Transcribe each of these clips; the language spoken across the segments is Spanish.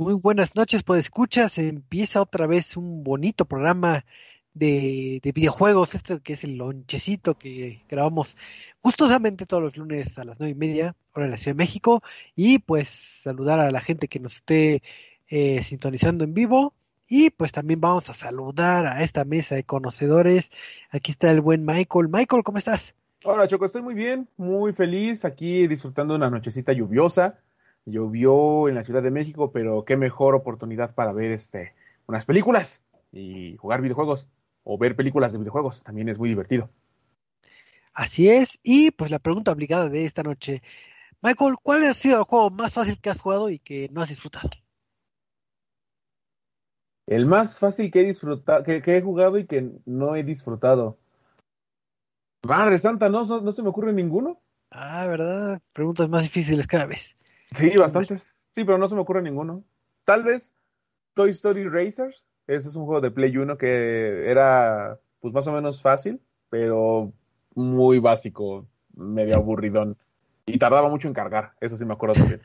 Muy buenas noches, pues escuchas, empieza otra vez un bonito programa de, de, videojuegos, esto que es el lonchecito que grabamos justamente todos los lunes a las nueve y media, hora de la Ciudad de México, y pues saludar a la gente que nos esté eh, sintonizando en vivo, y pues también vamos a saludar a esta mesa de conocedores, aquí está el buen Michael, Michael, ¿cómo estás? Hola Choco, estoy muy bien, muy feliz, aquí disfrutando de una nochecita lluviosa, llovió en la Ciudad de México, pero qué mejor oportunidad para ver este unas películas y jugar videojuegos o ver películas de videojuegos, también es muy divertido. Así es, y pues la pregunta obligada de esta noche, Michael, ¿cuál ha sido el juego más fácil que has jugado y que no has disfrutado? El más fácil que he disfrutado, que, que he jugado y que no he disfrutado. Madre santa, ¿no, no, no se me ocurre ninguno. Ah, ¿verdad? Preguntas más difíciles cada vez. Sí, bastantes. Sí, pero no se me ocurre ninguno. Tal vez Toy Story Racers. Ese es un juego de Play 1 que era pues más o menos fácil, pero muy básico, medio aburridón. Y tardaba mucho en cargar, eso sí me acuerdo también.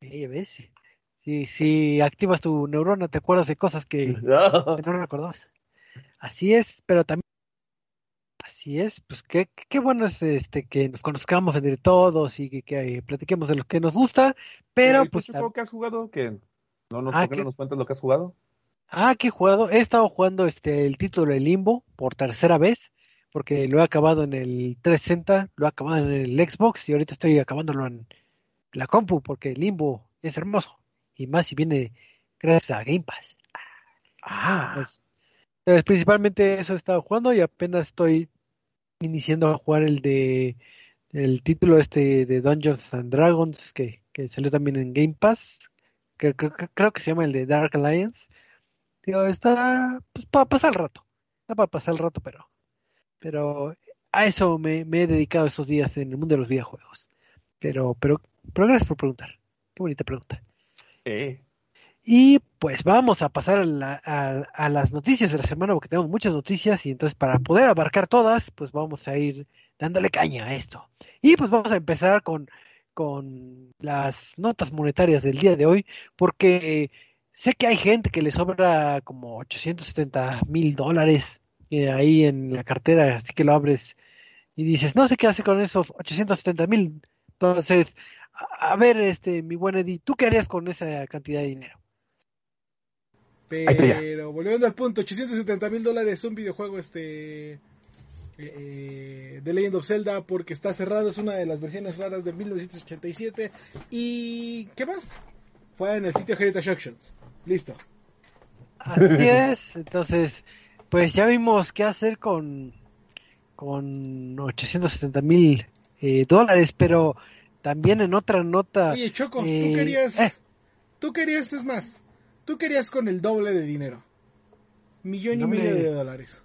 Eh, ves, si, si activas tu neurona te acuerdas de cosas que, que no recordabas. Así es, pero también Así es, pues qué, qué bueno es este que nos conozcamos entre todos y que, que platiquemos de lo que nos gusta, pero pues... ¿Qué juego que has jugado? que no, ah, ¿Por qué no nos cuentas lo que has jugado? Ah, que he jugado, he estado jugando este el título de Limbo por tercera vez, porque lo he acabado en el 360, lo he acabado en el Xbox y ahorita estoy acabándolo en la compu, porque Limbo es hermoso, y más si viene gracias a Game Pass. Ah, es, pues, principalmente eso he estado jugando y apenas estoy iniciando a jugar el de el título este de Dungeons and Dragons que, que salió también en Game Pass que, creo que se llama el de Dark Alliance. Digo está pues, para pasar el rato está para pasar el rato pero pero a eso me, he dedicado estos días en el mundo de los videojuegos. Pero pero pero gracias por preguntar. Qué bonita pregunta. Y pues vamos a pasar a, las noticias de la semana porque tenemos muchas noticias y entonces para poder abarcar todas, pues vamos a ir dándole caña a esto. Y pues vamos a empezar con, con las notas monetarias del día de hoy porque sé que hay gente que le sobra como 870 mil dólares eh, ahí en la cartera, así que lo abres y dices, no sé qué hace con esos 870 mil. Entonces, a, a ver, este, mi buen Eddie, ¿tú qué harías con esa cantidad de dinero? Pero volviendo al punto, 870 mil dólares un videojuego este eh, de Legend of Zelda porque está cerrado, es una de las versiones raras de 1987 y ¿qué más? Fue en el sitio Heritage Auctions. Listo. Así es, entonces pues ya vimos qué hacer con con 870 mil eh, dólares, pero también en otra nota. Oye, Choco, tú eh, querías, eh. tú querías, es más, Tú querías con el doble de dinero. Millón y medio de dólares.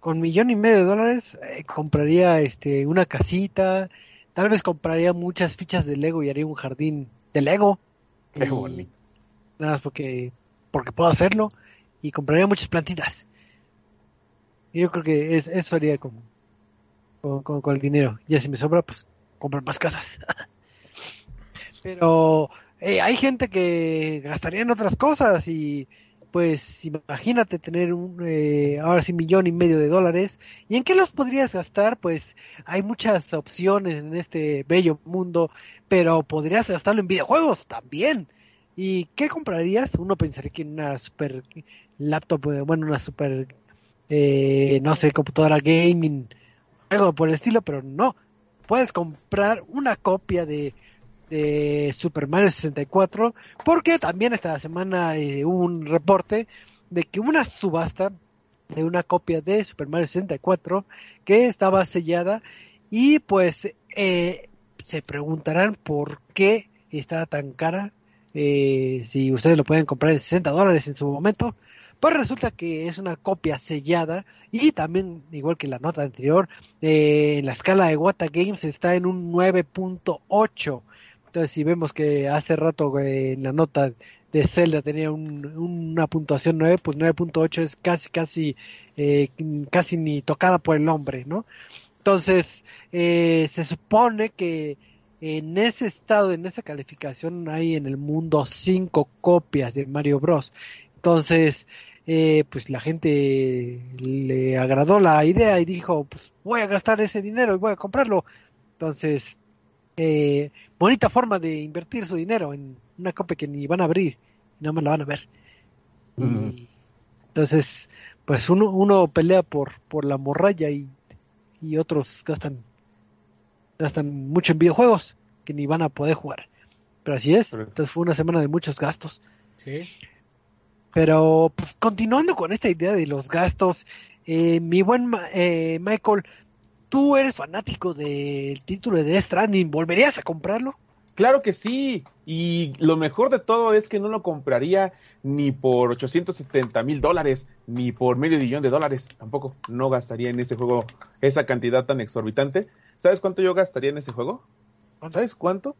Con millón y medio de dólares eh, compraría este una casita, tal vez compraría muchas fichas de Lego y haría un jardín de Lego. Qué bonito. Nada más porque porque puedo hacerlo y compraría muchas plantitas. Y yo creo que es, eso haría con, con, con el dinero. Ya si me sobra, pues comprar más casas. Pero eh, hay gente que gastaría en otras cosas y, pues imagínate tener un, eh, ahora sí, millón y medio de dólares. ¿Y en qué los podrías gastar? Pues hay muchas opciones en este bello mundo, pero podrías gastarlo en videojuegos también. ¿Y qué comprarías? Uno pensaría que una super laptop, eh, bueno, una super, eh, no sé, computadora gaming, algo por el estilo, pero no. Puedes comprar una copia de de Super Mario 64, porque también esta semana eh, hubo un reporte de que una subasta de una copia de Super Mario 64 que estaba sellada y pues eh, se preguntarán por qué está tan cara eh, si ustedes lo pueden comprar en 60 dólares en su momento. Pues resulta que es una copia sellada y también igual que la nota anterior en la escala de Wata Games está en un 9.8 entonces, si vemos que hace rato en la nota de Zelda tenía una puntuación 9, pues 9.8 es casi, casi, eh, casi ni tocada por el hombre, ¿no? Entonces, eh, se supone que en ese estado, en esa calificación, hay en el mundo cinco copias de Mario Bros. Entonces, eh, pues la gente le agradó la idea y dijo, pues voy a gastar ese dinero y voy a comprarlo. Entonces, eh, bonita forma de invertir su dinero en una copia que ni van a abrir, no me la van a ver. entonces, pues uno, uno pelea por, por la morralla y, y otros gastan, gastan mucho en videojuegos que ni van a poder jugar. Pero así es, entonces fue una semana de muchos gastos. Sí. Pero pues, continuando con esta idea de los gastos, eh, mi buen eh, Michael, tú eres fanático del título de Death Stranding, ¿volverías a comprarlo? Claro que sí, y lo mejor de todo es que no lo compraría ni por 870 mil dólares, ni por medio millón de dólares, tampoco, no gastaría en ese juego esa cantidad tan exorbitante. ¿Sabes cuánto yo gastaría en ese juego? ¿Sabes cuánto?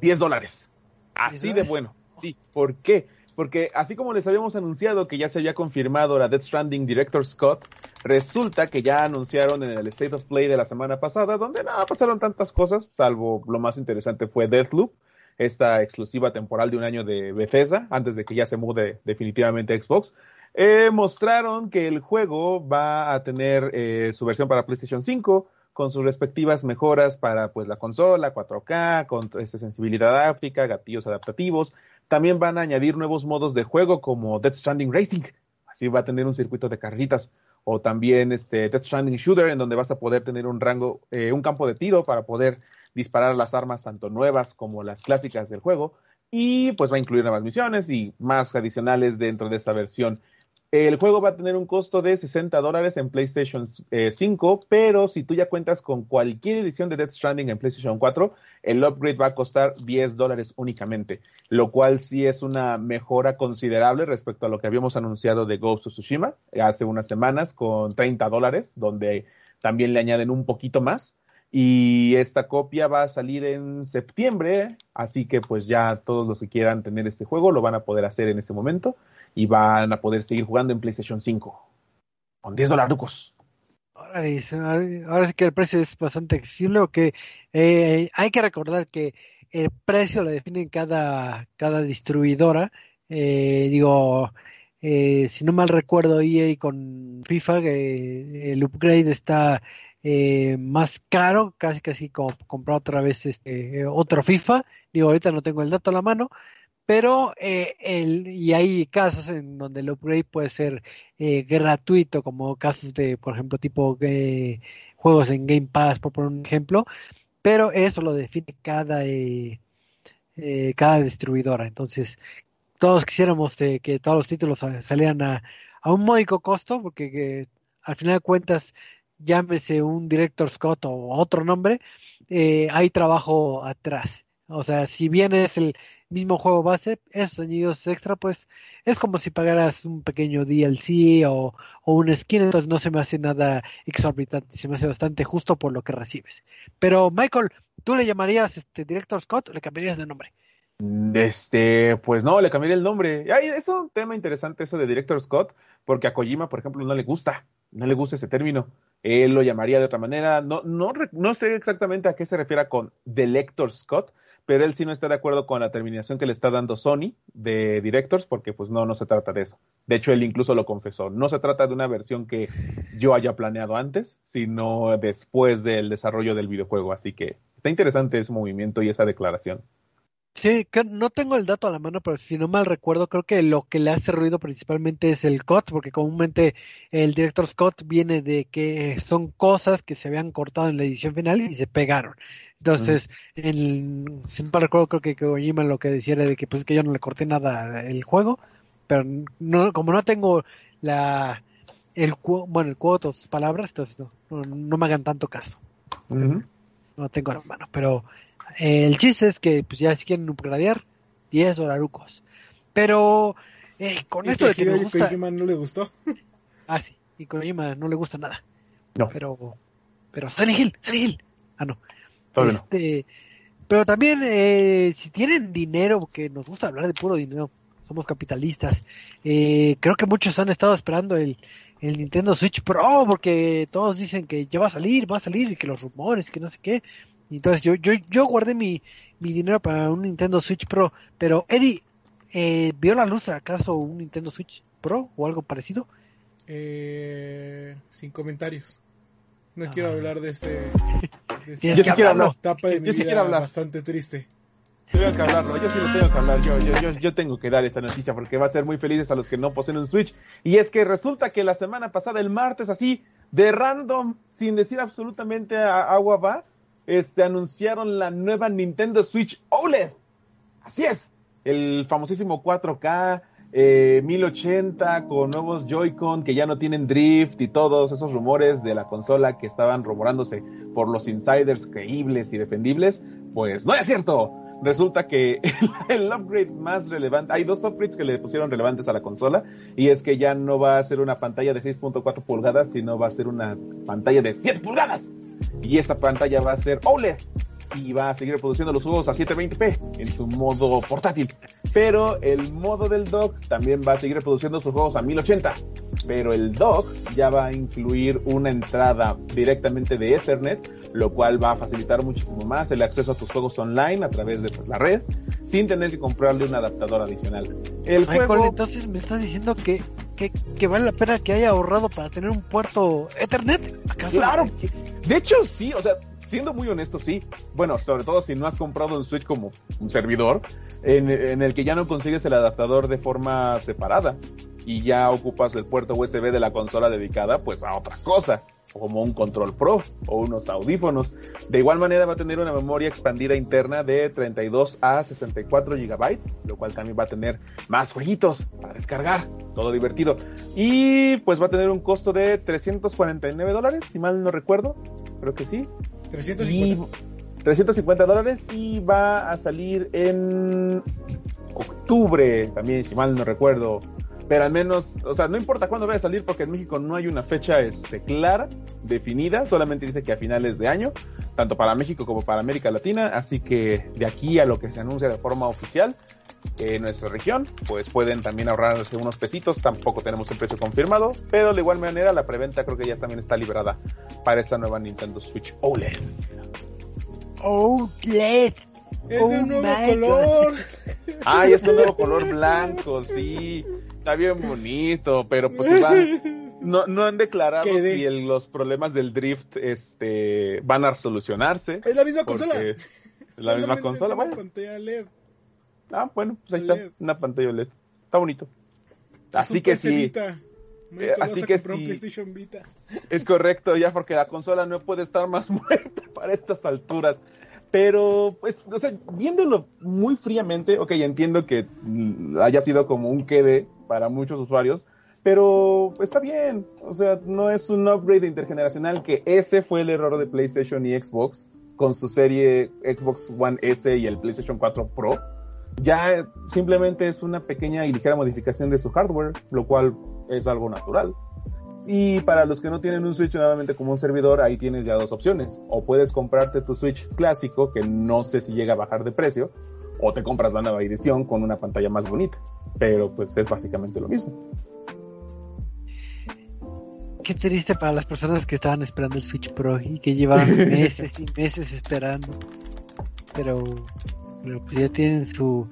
10 dólares. Así de bueno. Sí, ¿por qué? porque así como les habíamos anunciado que ya se había confirmado la Death Stranding Director Scott, resulta que ya anunciaron en el State of Play de la semana pasada, donde nada pasaron tantas cosas, salvo lo más interesante fue Deathloop, esta exclusiva temporal de un año de Bethesda, antes de que ya se mude definitivamente a Xbox. Eh, mostraron que el juego va a tener eh, su versión para PlayStation 5, con sus respectivas mejoras para pues la consola, 4K, con esta sensibilidad áptica, gatillos adaptativos. También van a añadir nuevos modos de juego como Death Stranding Racing, así va a tener un circuito de carreritas o también este Death Stranding Shooter en donde vas a poder tener un rango eh, un campo de tiro para poder disparar las armas tanto nuevas como las clásicas del juego. Y pues va a incluir nuevas misiones y más adicionales dentro de esta versión el juego va a tener un costo de 60 dólares en PlayStation 5, eh, pero si tú ya cuentas con cualquier edición de Death Stranding en PlayStation 4, el upgrade va a costar 10 dólares únicamente, lo cual sí es una mejora considerable respecto a lo que habíamos anunciado de Ghost of Tsushima hace unas semanas con 30 dólares, donde también le añaden un poquito más. Y esta copia va a salir en septiembre, así que pues ya todos los que quieran tener este juego lo van a poder hacer en ese momento y van a poder seguir jugando en PlayStation 5 con 10 dólares. Ahora, ahora sí que el precio es bastante accesible, que eh, hay que recordar que el precio lo define cada, cada distribuidora. Eh, digo, eh, si no mal recuerdo, EA con FIFA, el upgrade está más caro, casi casi como comprar otra vez este otro FIFA. Digo, ahorita no tengo el dato a la mano, pero eh, el, y hay casos en donde el upgrade puede ser eh, gratuito, como casos de, por ejemplo, tipo eh, juegos en Game Pass, por poner un ejemplo, pero eso lo define cada, eh, cada distribuidora. Entonces, todos quisiéramos que todos los títulos salieran a, a un módico costo, porque al final de cuentas, llámese un Director Scott o otro nombre, hay trabajo atrás. O sea, si bien es el, mismo juego base, esos añadidos extra, pues es como si pagaras un pequeño DLC o, o un skin, entonces no se me hace nada exorbitante, se me hace bastante justo por lo que recibes. Pero Michael, ¿tú le llamarías este Director Scott o le cambiarías de nombre? Este, pues no, le cambiaría el nombre. Ay, es un tema interesante eso de Director Scott, porque a Kojima, por ejemplo, no le gusta, no le gusta ese término. Él lo llamaría de otra manera. No, no, no sé exactamente a qué se refiere con Director Scott, pero él sí no está de acuerdo con la terminación que le está dando Sony de Directors, porque pues no, no se trata de eso. De hecho, él incluso lo confesó. No se trata de una versión que yo haya planeado antes, sino después del desarrollo del videojuego. Así que está interesante ese movimiento y esa declaración. Sí, que no tengo el dato a la mano, pero si no mal recuerdo, creo que lo que le hace ruido principalmente es el cut, porque comúnmente el director Scott viene de que son cosas que se habían cortado en la edición final y se pegaron. Entonces, el, si no mal recuerdo, creo que Kojima lo que decía era de que pues es que yo no le corté nada el juego, pero no, como no tengo la el bueno el cuoto sus palabras, entonces no, no, me hagan tanto caso. No tengo a la mano, pero el chiste es que pues ya si quieren upgradear, 10 dolarucos. Pero eh, con esto de que me gusta... Kojima no le gustó. ah, sí, y Kojima no le gusta nada. No. Pero, pero Silent Hill, Silent Hill. Ah, no. Todavía este, Pero también, eh, si tienen dinero, que nos gusta hablar de puro dinero, somos capitalistas, eh, creo que muchos han estado esperando el, el Nintendo Switch Pro, porque todos dicen que ya va a salir, va a salir, y que los rumores, que no sé qué. Entonces yo, yo, yo guardé mi, mi dinero para un Nintendo Switch Pro, pero Eddie, eh, ¿vio la luz acaso un Nintendo Switch Pro o algo parecido? Eh, sin comentarios. No quiero ah. hablar de este. De esta yo sí quiero hablar. Etapa de mi yo sí vida hablar. bastante triste. Tengo que hablarlo, yo sí lo tengo que hablar, yo, yo, yo, yo, tengo que dar esta noticia porque va a ser muy felices a los que no poseen un Switch. Y es que resulta que la semana pasada, el martes, así, de random, sin decir absolutamente a agua va, este, anunciaron la nueva Nintendo Switch OLED. Así es, el famosísimo 4K, eh, 1080 con nuevos Joy-Con que ya no tienen drift y todos esos rumores de la consola que estaban rumorándose por los insiders creíbles y defendibles, pues no es cierto. Resulta que el, upgrade más relevante, hay dos upgrades que le pusieron relevantes a la consola y es que ya no va a ser una pantalla de 6.4 pulgadas, sino va a ser una pantalla de 7 pulgadas. Y esta pantalla va a ser OLED y va a seguir produciendo los juegos a 720p en su modo portátil. Pero el modo del dock también va a seguir produciendo sus juegos a 1080. Pero el dock ya va a incluir una entrada directamente de Ethernet, lo cual va a facilitar muchísimo más el acceso a tus juegos online a través de pues, la red, sin tener que comprarle un adaptador adicional. El juego... entonces me estás diciendo que que, que, vale la pena que haya ahorrado para tener un puerto Ethernet. ¿Acaso? Claro, de hecho sí, o sea, siendo muy honesto, sí. Bueno, sobre todo si no has comprado un Switch como un servidor, en, en, el que ya no consigues el adaptador de forma separada y ya ocupas el puerto USB de la consola dedicada, pues a otra cosa como un control pro o unos audífonos. De igual manera va a tener una memoria expandida interna de 32 a 64 gigabytes, lo cual también va a tener más jueguitos para descargar, todo divertido. Y pues va a tener un costo de 349 dólares, si mal no recuerdo, creo que sí. 350. 350 dólares y va a salir en octubre, también si mal no recuerdo pero al menos, o sea, no importa cuándo vaya a salir porque en México no hay una fecha este, clara, definida, solamente dice que a finales de año, tanto para México como para América Latina, así que de aquí a lo que se anuncia de forma oficial en nuestra región, pues pueden también ahorrarse unos pesitos, tampoco tenemos el precio confirmado, pero de igual manera la preventa creo que ya también está liberada para esta nueva Nintendo Switch OLED. OLED. Es un oh nuevo color. Ay, es un nuevo color blanco, sí está bien bonito, pero pues no, no han declarado si los problemas del drift este, van a solucionarse. Es la misma consola. Es la misma consola, bueno. pantalla LED. Ah, bueno, pues ahí está, una pantalla LED. Está bonito. Así que sí. Eh, así que sí. Es correcto, ya porque la consola no puede estar más muerta para estas alturas. Pero, pues, o sea, viéndolo muy fríamente, ok, entiendo que haya sido como un quede para muchos usuarios, pero está bien, o sea, no es un upgrade intergeneracional, que ese fue el error de PlayStation y Xbox con su serie Xbox One S y el PlayStation 4 Pro. Ya simplemente es una pequeña y ligera modificación de su hardware, lo cual es algo natural. Y para los que no tienen un Switch nuevamente como un servidor, ahí tienes ya dos opciones. O puedes comprarte tu Switch clásico, que no sé si llega a bajar de precio, o te compras la nueva edición con una pantalla más bonita. Pero pues es básicamente lo mismo. Qué triste para las personas que estaban esperando el Switch Pro y que llevaban meses y meses esperando. Pero Pero pues ya tienen su...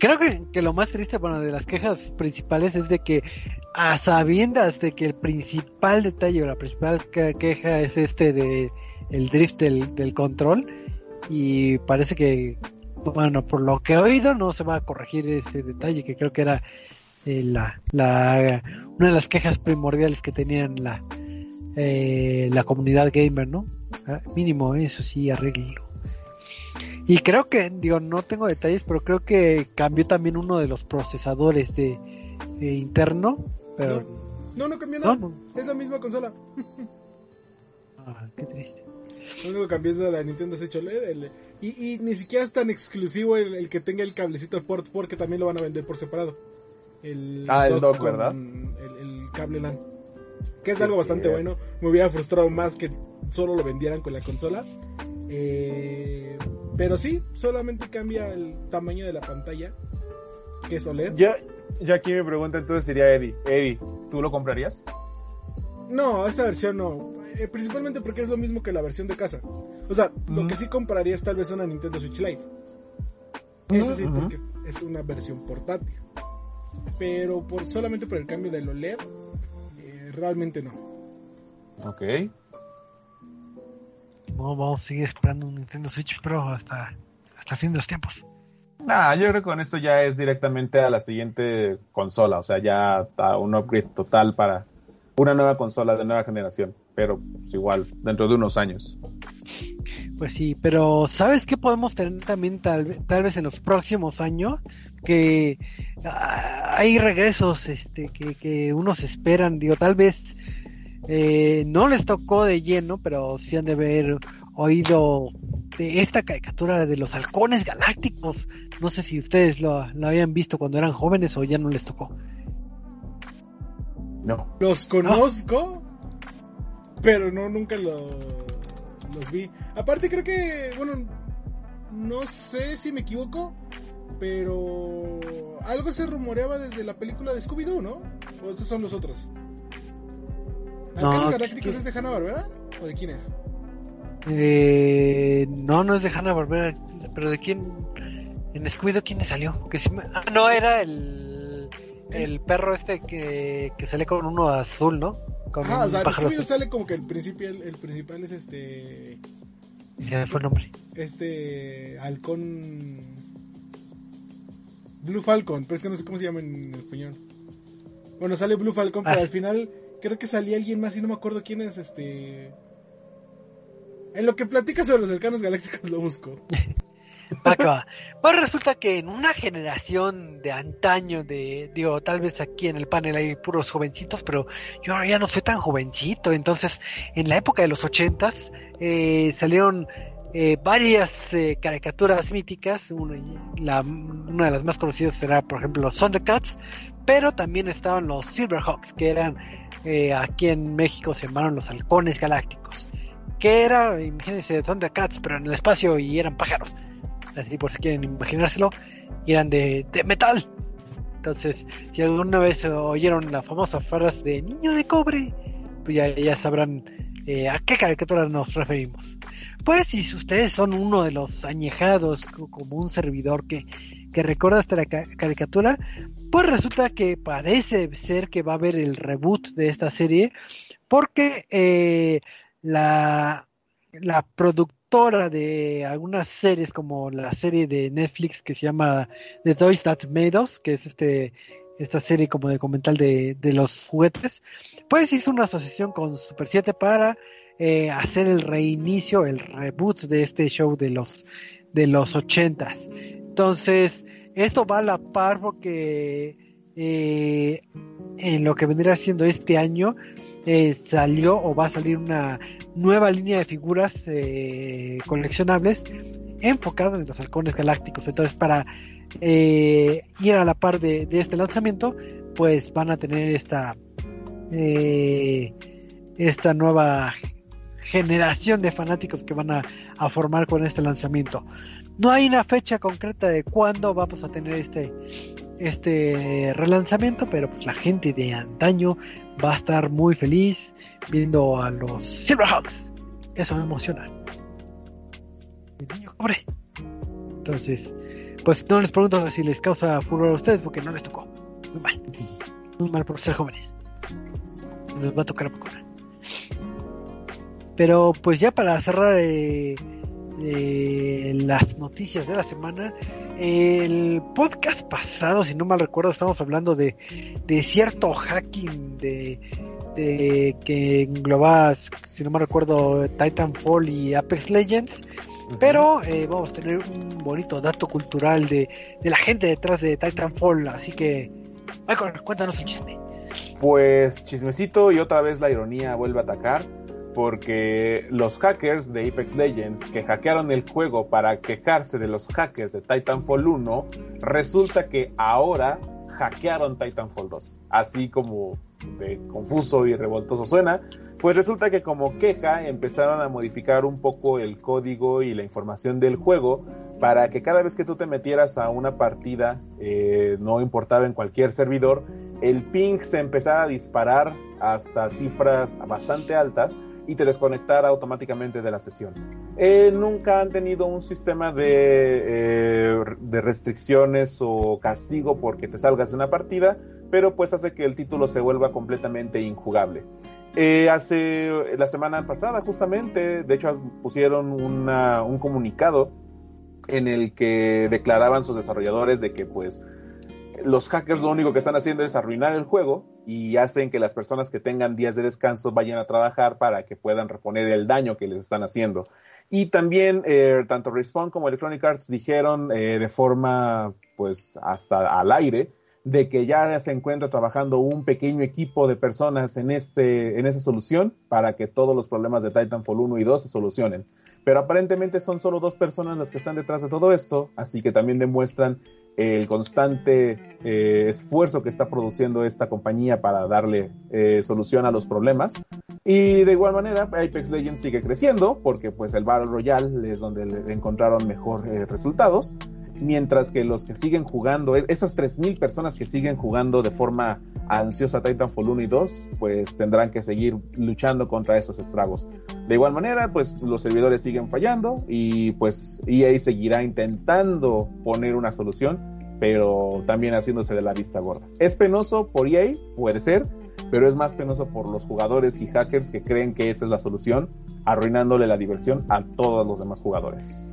Creo que, que lo más triste, bueno, de las quejas principales es de que a sabiendas de que el principal detalle o la principal que- queja es este de el drift del, del control y parece que bueno por lo que he oído no se va a corregir ese detalle que creo que era eh, la, la una de las quejas primordiales que tenían la eh, la comunidad gamer no Ah, mínimo eso sí arreglo y creo que digo no tengo detalles pero creo que cambió también uno de los procesadores de eh, interno pero No, no cambió no, nada. no. Es la misma consola. Ah, qué triste Lo único que cambió es de la Nintendo Switch OLED. el- y, y ni siquiera es tan exclusivo el, el que tenga el cablecito port porque también lo van a vender por separado. El Ah, el dock, ¿verdad? El, el cable LAN. Que es Sí, algo bastante sí. bueno. Me hubiera frustrado más que solo lo vendieran con la consola. Eh, pero sí, solamente cambia el tamaño de la pantalla. Que es OLED. Ya, ya aquí mi pregunta entonces sería Eddie. Eddie, ¿tú lo comprarías? No, esta versión no. Eh, principalmente porque es lo mismo que la versión de casa. O sea, lo Ujú. que sí compraría es tal vez una Nintendo Switch Lite. Eso sí, Ujú. porque es una versión portátil. Pero por solamente por el cambio del OLED, eh, realmente no. Ok. No, vamos a seguir esperando un Nintendo Switch Pro hasta, hasta el fin de los tiempos. Nah, yo creo que con esto ya es directamente a la siguiente consola, o sea, ya a un upgrade total para una nueva consola de nueva generación, pero pues, igual, dentro de unos años. Pues sí, pero ¿sabes qué podemos tener también tal, tal vez en los próximos años? Que ah, hay regresos este, que, que unos esperan, digo, tal vez eh, no les tocó de lleno, pero sí han de haber oído de esta caricatura de los halcones galácticos. No sé si ustedes lo, lo habían visto cuando eran jóvenes o ya no les tocó. No. Los conozco, pero no nunca lo- los vi. Aparte creo que, bueno, no sé si me equivoco, pero algo se rumoreaba desde la película de Scooby-Doo, ¿no? ¿O estos son los otros? No, ¿Alcanos Galácticos ¿qué- es de Hanna-Barbera? ¿O de quién es? Eh, no, no es de Hanna Barbera, pero de quién en Scooby-Doo quién le salió? Que me- ah, no era el el perro este que, que sale con uno azul, ¿no? Con Ajá, o sea, azul. sale como que el principal, el principal es este, Y se me fue el nombre. este halcón Blue Falcon, pero es que no sé cómo se llama en español. Bueno, sale Blue Falcon, pero Ah. al final creo que salía alguien más y no me acuerdo quién es este. En lo que platica sobre los cercanos galácticos lo busco. Va. Pues resulta que en una generación de antaño, de, digo, tal vez aquí en el panel hay puros jovencitos, pero yo ya no soy tan jovencito. Entonces, en la época de los ochentas, eh, salieron eh, varias eh, caricaturas míticas. Una, de las más conocidas será, por ejemplo, los Thundercats, pero también estaban los Silverhawks, que eran, eh, aquí en México se llamaron los halcones galácticos. Que era, imagínense, Thundercats, pero en el espacio y eran pájaros así por si quieren imaginárselo, eran de, metal. Entonces, si alguna vez oyeron la famosa frase de niño de cobre, pues ya, ya sabrán a qué caricatura nos referimos. Pues si ustedes son uno de los añejados co- como un servidor que, que recuerda esta ca- caricatura, pues resulta que parece ser que va a haber el reboot de esta serie, porque eh, la, la productora de algunas series como la serie de Netflix que se llama The Toys That Made Us, que es este esta serie como documental de, de los juguetes, pues hizo una asociación con Super 7 para eh, hacer el reinicio, el reboot de este show de los de los ochentas. Entonces, esto va a la par porque eh, en lo que vendría siendo este año eh, salió o va a salir una nueva línea de figuras coleccionables enfocada en los halcones galácticos. Entonces, para ir a la par de, de este lanzamiento, pues van a tener esta esta nueva generación de fanáticos que van a, a formar con este lanzamiento. No hay una fecha concreta de cuándo vamos a tener este este relanzamiento, pero pues la gente de antaño va a estar muy feliz viendo a los Silverhawks. Eso me emociona. El niño cobre. Entonces, pues no les pregunto si les causa furor a ustedes porque no les tocó. Muy mal. Muy mal por ser jóvenes. Les va a tocar poco. Pero pues ya para cerrar eh, eh, las noticias de la semana, el podcast pasado, si no mal recuerdo, estamos hablando de, de cierto hacking de, de que englobaba, si no mal recuerdo, Titanfall y Apex Legends. Pero eh, vamos a tener un bonito dato cultural de, de la gente detrás de Titanfall. Así que, Michael, cuéntanos un chisme. Pues chismecito y otra vez la ironía vuelve a atacar porque los hackers de Apex Legends que hackearon el juego para quejarse de los hackers de Titanfall 1, resulta que ahora hackearon Titanfall 2. Así como de confuso y revoltoso suena, pues resulta que como queja empezaron a modificar un poco el código y la información del juego para que cada vez que tú te metieras a una partida, eh, no importaba en cualquier servidor, el ping se empezara a disparar hasta cifras bastante altas y te desconectara automáticamente de la sesión. Eh, nunca han tenido un sistema de, eh, de restricciones o castigo porque te salgas de una partida, pero pues hace que el título se vuelva completamente injugable. Eh, hace la semana pasada, justamente, de hecho, pusieron un comunicado en el que declaraban sus desarrolladores de que, pues, los hackers lo único que están haciendo es arruinar el juego y hacen que las personas que tengan días de descanso vayan a trabajar para que puedan reponer el daño que les están haciendo. Y también eh, tanto Respawn como Electronic Arts dijeron eh, de forma pues hasta al aire de que ya se encuentra trabajando un pequeño equipo de personas en este en esa solución para que todos los problemas de Titanfall 1 y 2 se solucionen. Pero aparentemente son solo dos personas las que están detrás de todo esto, así que también demuestran el constante eh, esfuerzo que está produciendo esta compañía para darle eh, solución a los problemas. Y de igual manera, Apex Legends sigue creciendo porque pues el Battle Royale es donde encontraron mejor eh, resultados mientras que los que siguen jugando, esas 3.000 personas que siguen jugando de forma ansiosa Titanfall 1 y 2, pues tendrán que seguir luchando contra esos estragos. De igual manera, pues los servidores siguen fallando y pues EA seguirá intentando poner una solución, pero también haciéndose de la vista gorda. ¿Es penoso por EA? Puede ser, pero es más penoso por los jugadores y hackers que creen que esa es la solución, arruinándole la diversión a todos los demás jugadores.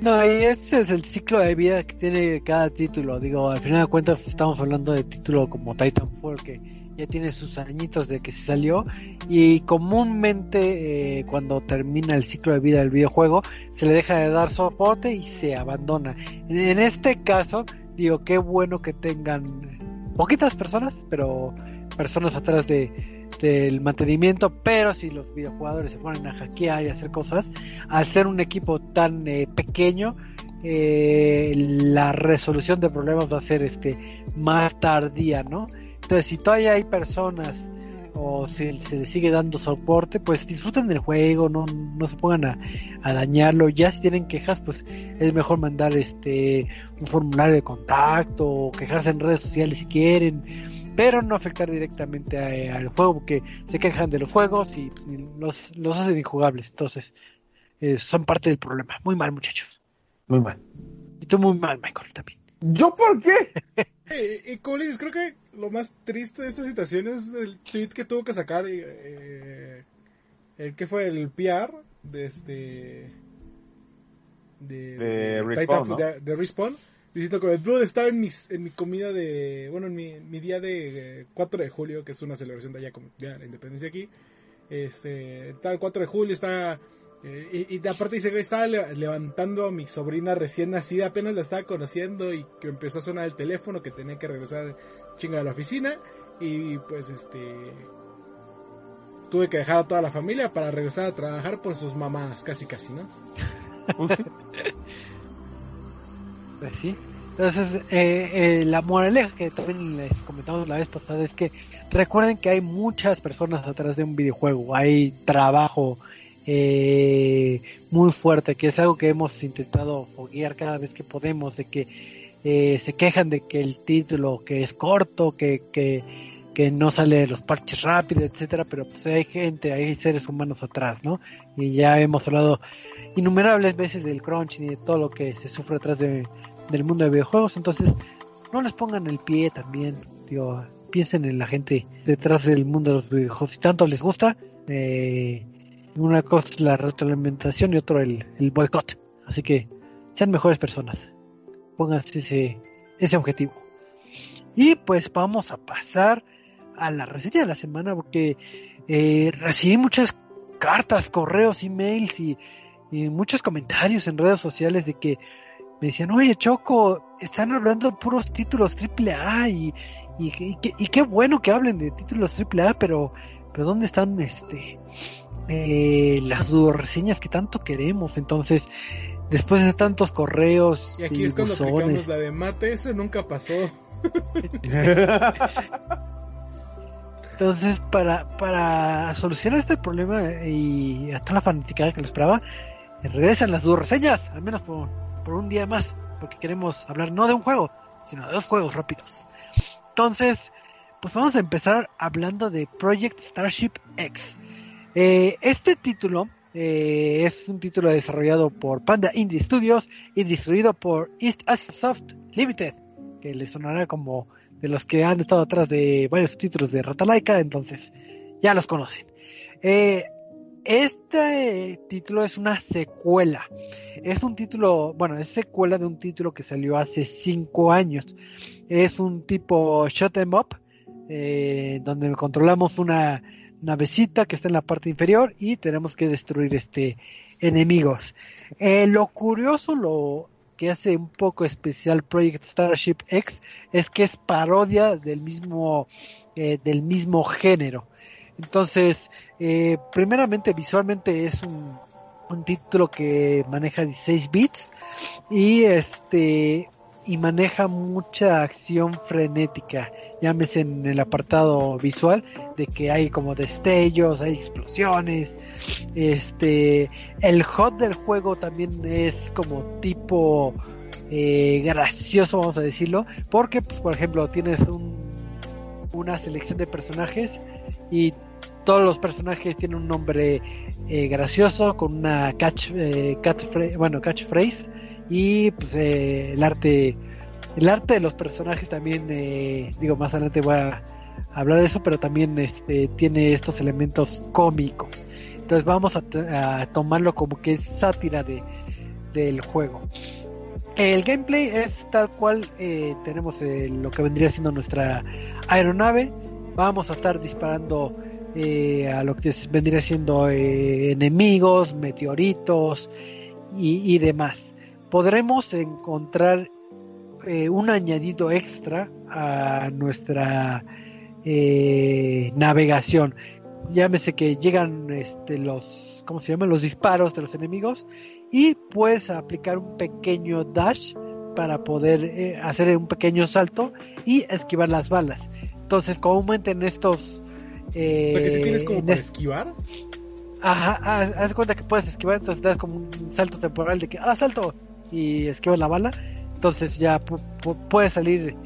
No, y ese es el ciclo de vida que tiene cada título. Digo, al final de cuentas estamos hablando de título como Titanfall, que ya tiene sus añitos de que se salió. Y comúnmente eh, cuando termina el ciclo de vida del videojuego, se le deja de dar soporte y se abandona. En este caso, digo, qué bueno que tengan poquitas personas, pero personas atrás de del mantenimiento, pero si los videojugadores se ponen a hackear y hacer cosas, al ser un equipo tan eh, pequeño, eh, la resolución de problemas va a ser este más tardía, ¿no? Entonces, si todavía hay personas o si se les sigue dando soporte, pues disfruten del juego, no, no se pongan a, a, dañarlo. Ya si tienen quejas, pues es mejor mandar este un formulario de contacto o quejarse en redes sociales si quieren pero no afectar directamente eh, al juego porque se quejan de los juegos y, los, los, hacen injugables. Entonces, eh, son parte del problema. Muy mal, muchachos. Muy mal. Y tú muy mal, Michael, también. ¿Yo por qué? y, como les creo que lo más triste de esta situación es el tweet que tuvo que sacar eh, el que fue el PR de este de, de, Respawn, ¿no? de, de Respawn Diciendo que Dude estaba en, mis, en mi comida de. Bueno, en mi, mi día de 4 de julio, que es una celebración de allá, como ya la independencia aquí. Este. Está el 4 de julio, está. Eh, y, y, aparte dice que estaba levantando a mi sobrina recién nacida, apenas la estaba conociendo y que empezó a sonar el teléfono, que tenía que regresar chinga a la oficina. Y pues este. Tuve que dejar a toda la familia para regresar a trabajar por sus mamás, casi casi, ¿no? Pues pues sí. Entonces, eh, eh, la moraleja que también les comentamos la vez pasada es que recuerden que hay muchas personas atrás de un videojuego, hay trabajo eh, muy fuerte, que es algo que hemos intentado foguear cada vez que podemos, de que se quejan de que el título, que es corto, que, que, que no sale los parches rápido, etcétera, pero pues hay gente, hay seres humanos atrás, ¿no? Y ya hemos hablado innumerables veces del crunch y de todo lo que se sufre atrás de, del mundo de videojuegos, entonces no les pongan el pie también, digo, piensen en la gente detrás del mundo de los videojuegos, si tanto les gusta, eh, una cosa es la retroalimentación y otro el, el boicot, así que sean mejores personas, pónganse ese, ese objetivo. Y pues vamos a pasar a la receta de la semana porque eh, recibí muchas cartas, correos, emails y, y, muchos comentarios en redes sociales de que me decían, oye Choco, están hablando de puros títulos AAA y, y, y, y qué bueno que hablen de títulos AAA, pero, pero ¿dónde están este eh, las reseñas que tanto queremos? Entonces, después de tantos correos y aquí es cuando aplicamos la de mate, eso nunca pasó. Entonces, para, para solucionar este problema y a toda la fanaticada que lo esperaba, regresan las dos reseñas, al menos por, por un día más, porque queremos hablar no de un juego, sino de dos juegos rápidos. Entonces, pues vamos a empezar hablando de Project Starship X. Eh, este título eh, es un título desarrollado por Panda Indie Studios y distribuido por East Asia Soft Limited, que les sonará como de los que han estado atrás de varios títulos de Ratalaika, entonces ya los conocen. Eh, este título es una secuela. Es un título, bueno, es secuela de un título que salió hace cinco años. Es un tipo shot em up, eh, donde controlamos una navecita que está en la parte inferior y tenemos que destruir este enemigos. Eh, lo curioso, lo que hace un poco especial Project Starship X es que es parodia del mismo eh, del mismo género. Entonces, eh, primeramente visualmente es un, título que maneja 16 bits y este y maneja mucha acción frenética, llámese en el apartado visual, de que hay como destellos, hay explosiones, este, el hot del juego también es como tipo eh, gracioso, vamos a decirlo, porque, pues, por ejemplo, tienes un, una selección de personajes y todos los personajes tienen un nombre eh, gracioso con una catch, eh, catchphrase, bueno, catchphrase y pues eh, el arte el arte de los personajes también eh, digo más adelante voy a hablar de eso pero también este tiene estos elementos cómicos. Entonces vamos a, a tomarlo como que es sátira de del juego. El gameplay es tal cual eh, tenemos lo que vendría siendo nuestra aeronave. Vamos a estar disparando eh, a lo que vendría siendo eh, enemigos meteoritos y, demás podremos encontrar eh, un añadido extra a nuestra eh, navegación. Llámese que llegan este, los, ¿cómo se llaman? Los disparos de los enemigos y puedes aplicar un pequeño dash para poder hacer un pequeño salto y esquivar las balas. Entonces, comúnmente en estos... Eh, si tienes como para esquivar. Ajá, haz, haz cuenta que puedes esquivar, entonces das como un salto temporal de que, ah, salto, y esquiva la bala, entonces ya puede salir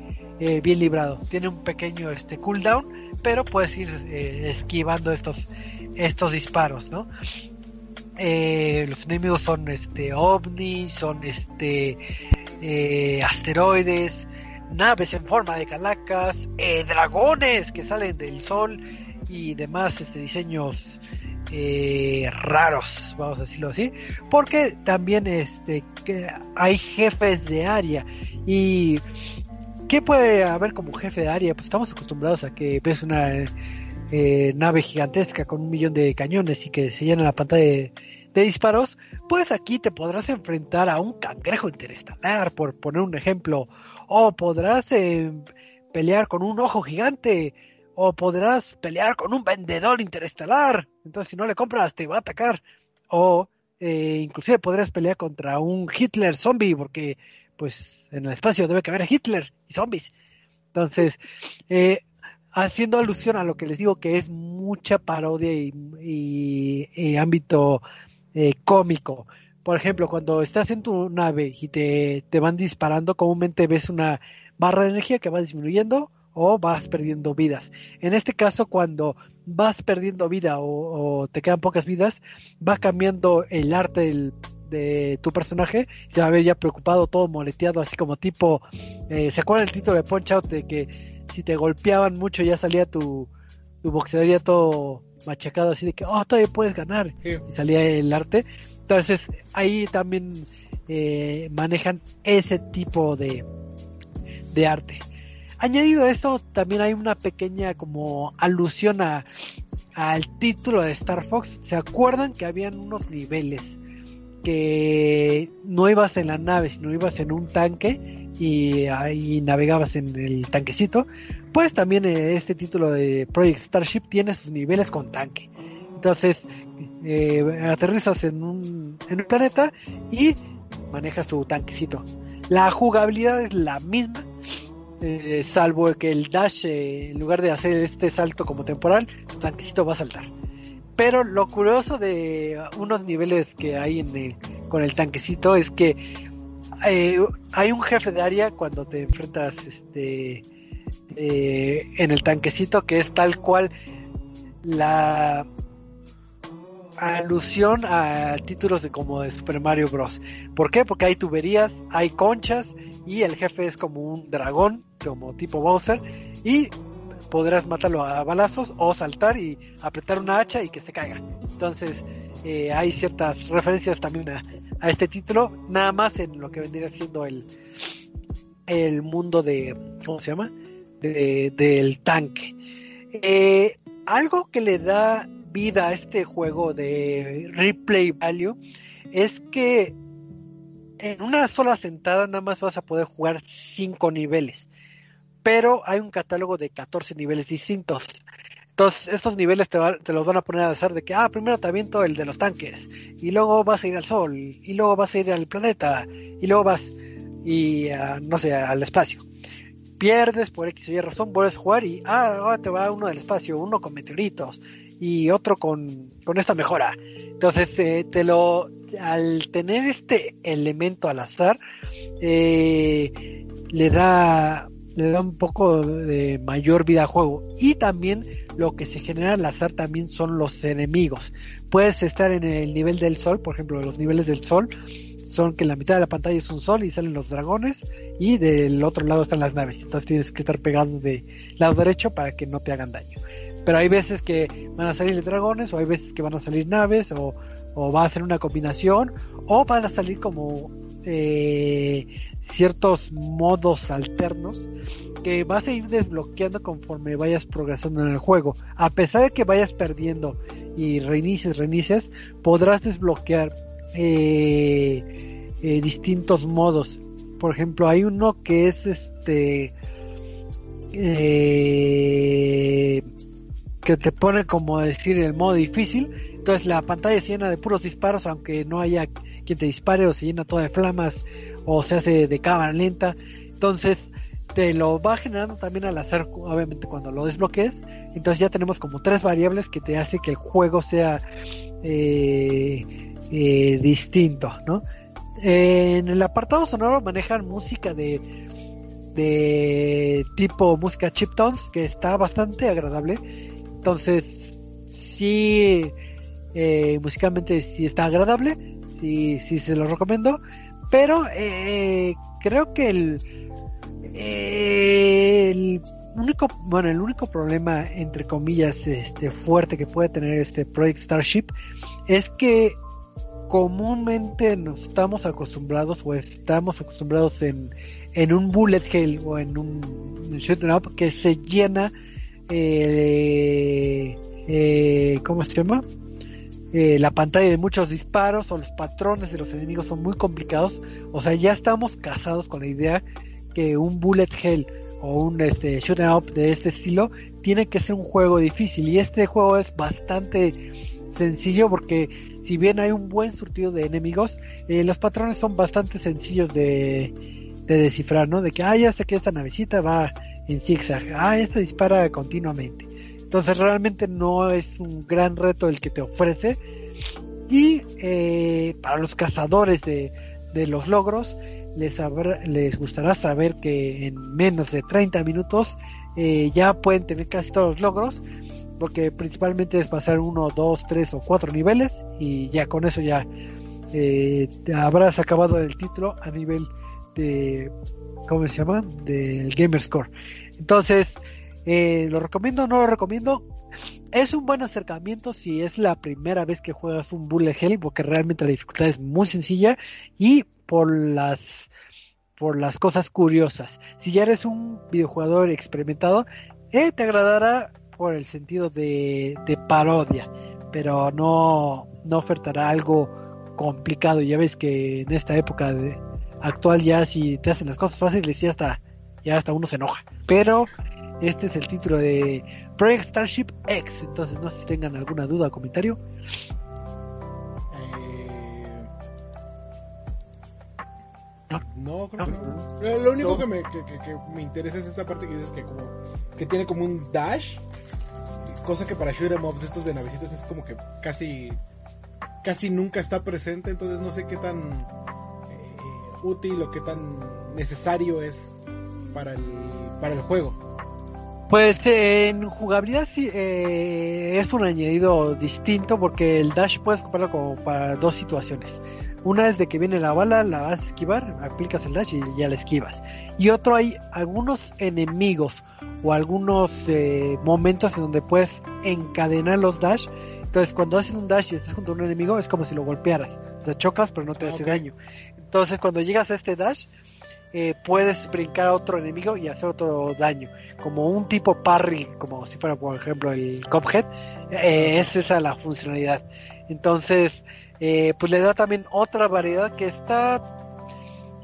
eh, bien librado. Tiene un pequeño este cooldown, pero puedes ir eh, esquivando estos estos disparos, ¿no? Eh, los enemigos son este ovnis, son este asteroides, naves en forma de calacas, dragones que salen del sol y demás este diseños eh, raros, vamos a decirlo así, porque también este que hay jefes de área y ¿qué puede haber como jefe de área? Pues estamos acostumbrados a que ves una eh, nave gigantesca con un millón de cañones y que se llena la pantalla de, disparos, pues aquí te podrás enfrentar a un cangrejo interestelar, por poner un ejemplo, o podrás eh, pelear con un ojo gigante, o podrás pelear con un vendedor interestelar, entonces si no le compras te va a atacar, o eh, inclusive podrás pelear contra un Hitler zombie, porque pues en el espacio debe que haber Hitler y zombies. Entonces, eh, haciendo alusión a lo que les digo que es mucha parodia y ámbito eh, cómico. Por ejemplo, cuando estás en tu nave y te, te van disparando, comúnmente ves una barra de energía que va disminuyendo o vas perdiendo vidas. En este caso, cuando vas perdiendo vida o, te quedan pocas vidas, va cambiando el arte de tu personaje, se va a ver ya preocupado, todo moleteado, así como tipo, eh, ¿se acuerdan el título de Punch Out de que si te golpeaban mucho ya salía tu, tu boxeador todo machacado, así de que, oh, todavía puedes ganar, y salía el arte. Entonces ahí también eh, manejan ese tipo de, de arte. Añadido a esto, también hay una pequeña como alusión a, al título de Star Fox. ¿Se acuerdan que habían unos niveles que no ibas en la nave, sino ibas en un tanque y ahí navegabas en el tanquecito? Pues también eh, este título de Project Starship tiene sus niveles con tanque. Entonces, eh, aterrizas en un, en un planeta y manejas tu tanquecito. La jugabilidad es la misma, eh, salvo que el dash, eh, en lugar de hacer este salto como temporal, tu tanquecito va a saltar. Pero lo curioso de unos niveles que hay en con el tanquecito es que eh, hay un jefe de área cuando te enfrentas este en el tanquecito que es tal cual la alusión a títulos de como de Super Mario Bros. ¿Por qué? Porque hay tuberías, hay conchas y el jefe es como un dragón, como tipo Bowser, y podrás matarlo a balazos o saltar y apretar una hacha y que se caiga. Entonces eh, hay ciertas referencias también a, este título, nada más en lo que vendría siendo el, el mundo de, ¿cómo se llama? del tanque. Eh, algo que le da vida a este juego de replay value es que en una sola sentada nada más vas a poder jugar 5 niveles, pero hay un catálogo de 14 niveles distintos. Entonces, estos niveles te, los van a poner a hacer de que, ah, primero te aviento el de los tanques, y luego vas a ir al sol, y luego vas a ir al planeta, y luego vas, y no sé, al espacio pierdes por X o Y razón, vuelves a jugar y ah, ahora te va uno del espacio, uno con meteoritos y otro con, con esta mejora. Entonces, eh, te lo, al tener este elemento al azar, eh, le da, le da un poco de mayor vida al juego. Y también lo que se genera al azar también son los enemigos. Puedes estar en el nivel del sol, por ejemplo, los niveles del sol son que en la mitad de la pantalla es un sol y salen los dragones y del otro lado están las naves. Entonces tienes que estar pegado de lado derecho para que no te hagan daño. Pero hay veces que van a salir dragones o hay veces que van a salir naves o, va a ser una combinación o van a salir como eh, ciertos modos alternos que vas a ir desbloqueando conforme vayas progresando en el juego. A pesar de que vayas perdiendo y reinicies, reinicies, podrás desbloquear eh, eh, distintos modos. Por ejemplo, hay uno que es este eh, que te pone como decir el modo difícil. Entonces la pantalla se llena de puros disparos, aunque no haya quien te dispare o se llena toda de flamas o se hace de cámara lenta. Entonces te lo va generando también al hacer, obviamente cuando lo desbloques. Entonces ya tenemos como tres variables que te hace que el juego sea eh, eh, distinto, ¿no? En el apartado sonoro manejan música de, de tipo música chiptones que está bastante agradable. Entonces, sí, eh, musicalmente sí está agradable, sí, sí se lo recomiendo. Pero eh, creo que el, el único, bueno, el único problema entre comillas este fuerte que puede tener este Project Starship es que comúnmente nos estamos acostumbrados o estamos acostumbrados en, en un bullet hell o en un, shooting up que se llena eh, eh, ¿cómo se llama? Eh, la pantalla de muchos disparos o los patrones de los enemigos son muy complicados o sea ya estamos casados con la idea que un bullet hell o un este shooting up de este estilo tiene que ser un juego difícil y este juego es bastante sencillo porque si bien hay un buen surtido de enemigos, eh, los patrones son bastante sencillos de, descifrar, ¿no? De que, ah, ya sé que esta navecita va en zigzag, ah, esta dispara continuamente. Entonces realmente no es un gran reto el que te ofrece. Y eh, para los cazadores de, de los logros, les, les gustará saber que en menos de 30 minutos eh, ya pueden tener casi todos los logros, porque principalmente es pasar uno, dos, tres o cuatro niveles y ya con eso ya eh, habrás acabado el título a nivel de, ¿cómo se llama? Del Gamer Score. Entonces, eh, ¿lo recomiendo o no lo recomiendo? Es un buen acercamiento si es la primera vez que juegas un Bullet Hell, porque realmente la dificultad es muy sencilla y por las por las cosas curiosas. Si ya eres un videojugador experimentado, eh, te agradará por el sentido de, de parodia, pero no, no ofertará algo complicado. Ya ves que en esta época de, actual ya si te hacen las cosas fáciles ya hasta, ya hasta uno se enoja. Pero este es el título de Project Starship X. Entonces no sé si tengan alguna duda o comentario. Eh, no, creo que no. Lo único que, me, que, que, me interesa es esta parte que dices que como que tiene como un dash, cosa que para shoot em ups estos de navecitas es como que casi casi nunca está presente, entonces no sé qué tan eh, útil o qué tan necesario es para el para el juego. Pues en jugabilidad sí, eh, es un añadido distinto porque el dash puedes ocuparlo como para dos situaciones. Una es de que viene la bala, la vas a esquivar, aplicas el dash y ya la esquivas. Y otro hay algunos enemigos o algunos eh, momentos en donde puedes encadenar los dash. Entonces cuando haces un dash y estás junto a un enemigo es como si lo golpearas. O sea, chocas pero no te hace Ok. daño. Entonces cuando llegas a este dash eh, puedes brincar a otro enemigo y hacer otro daño. Como un tipo parry, como si fuera por ejemplo el Cuphead. Eh, es esa la funcionalidad. Entonces eh, pues le da también otra variedad que está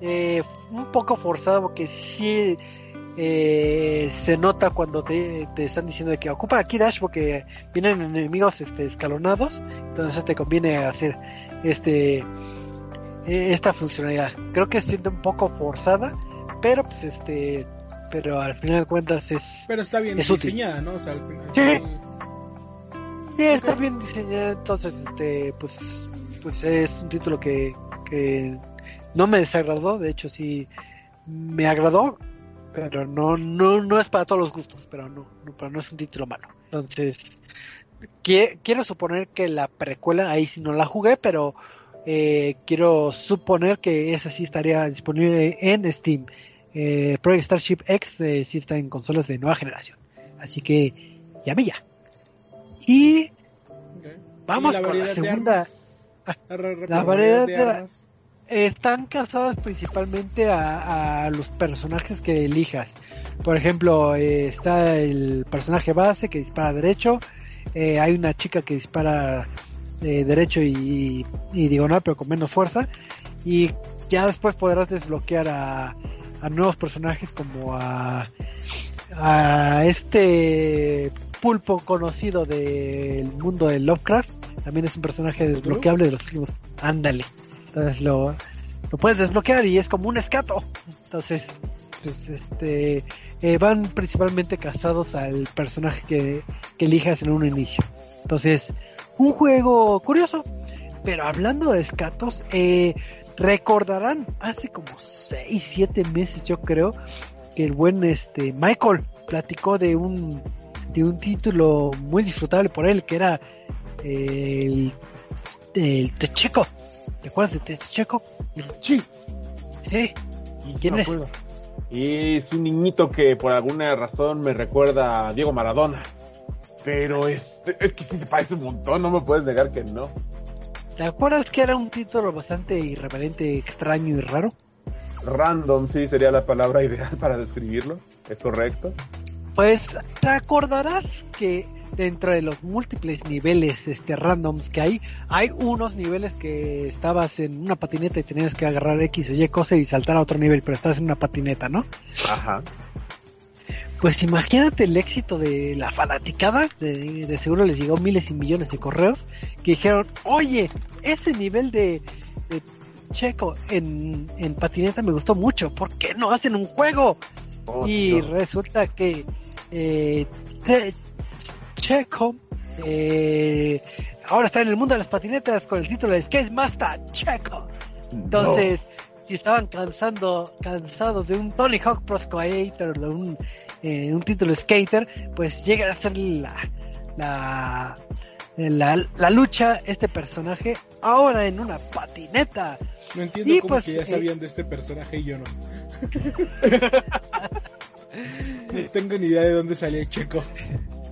eh, un poco forzada porque sí se nota cuando te, te están diciendo que ocupa aquí dash porque vienen enemigos este, escalonados entonces te conviene hacer este eh, esta funcionalidad creo que siente un poco forzada pero pues este pero al final de cuentas es Pero está bien Es útil. diseñada, ¿no? O sea, al final- Sí. Sí, está bien diseñado, entonces, este, pues, pues es un título que, que no me desagradó, de hecho sí me agradó, pero no, no, no es para todos los gustos, pero no, no, pero no es un título malo. Entonces, qui- quiero suponer que la precuela, ahí sí no la jugué, pero eh, quiero suponer que esa sí estaría disponible en Steam. Eh, Project Starship X eh, sí está en consolas de nueva generación. Así que, llame ya. Y. Vamos ¿Y la con la segunda. Ah, La, variedad de- armas. están casadas principalmente a, a los personajes que elijas. Por ejemplo, eh, está el personaje base que dispara derecho. hay una chica que dispara eh, derecho y, y diagonal, pero con menos fuerza. Y ya después podrás desbloquear a, a nuevos personajes como a, a este pulpo conocido del mundo de Lovecraft. También es un personaje desbloqueable de los últimos. Ándale. Entonces lo, lo puedes desbloquear y es como un escato. Entonces, pues este eh, van principalmente casados al personaje que, que elijas en un inicio. Entonces, un juego curioso. Pero hablando de escatos, eh, recordarán hace como 6, 7 meses yo creo que el buen este Michael platicó de un de un título muy disfrutable por él que era eh, el, el Techeco. ¿Te acuerdas de Techeco? Sí. Sí. ¿Y quién es? Es un niñito que por alguna razón me recuerda a Diego Maradona. Pero este, es que sí se parece un montón, no me puedes negar que no. ¿Te acuerdas que era un título bastante irreverente, extraño y raro? Random, sí, sería la palabra ideal para describirlo. ¿Es correcto? Pues te acordarás que dentro de los múltiples niveles este randoms que hay, hay unos niveles que estabas en una patineta y tenías que agarrar X o Y cosa y saltar a otro nivel, pero estás en una patineta, ¿no? Ajá. Pues imagínate el éxito de la fanaticada, de, de seguro les llegó miles y millones de correos que dijeron, oye, ese nivel de, de Checo en, en patineta me gustó mucho, ¿por qué no hacen un juego? Oh, y Dios. resulta que eh, Te- Checo eh, ahora está en el mundo de las patinetas con el título de Skate Master Checo. Entonces, si estaban cansando, cansados de un Tony Hawk Pro Skater, de un, eh, un título skater, pues llega a ser la, la, la, la lucha este personaje ahora en una patineta. No entiendo Y cómo pues, es que ya eh, sabían de este personaje y yo no. no tengo ni idea de dónde salió el checo.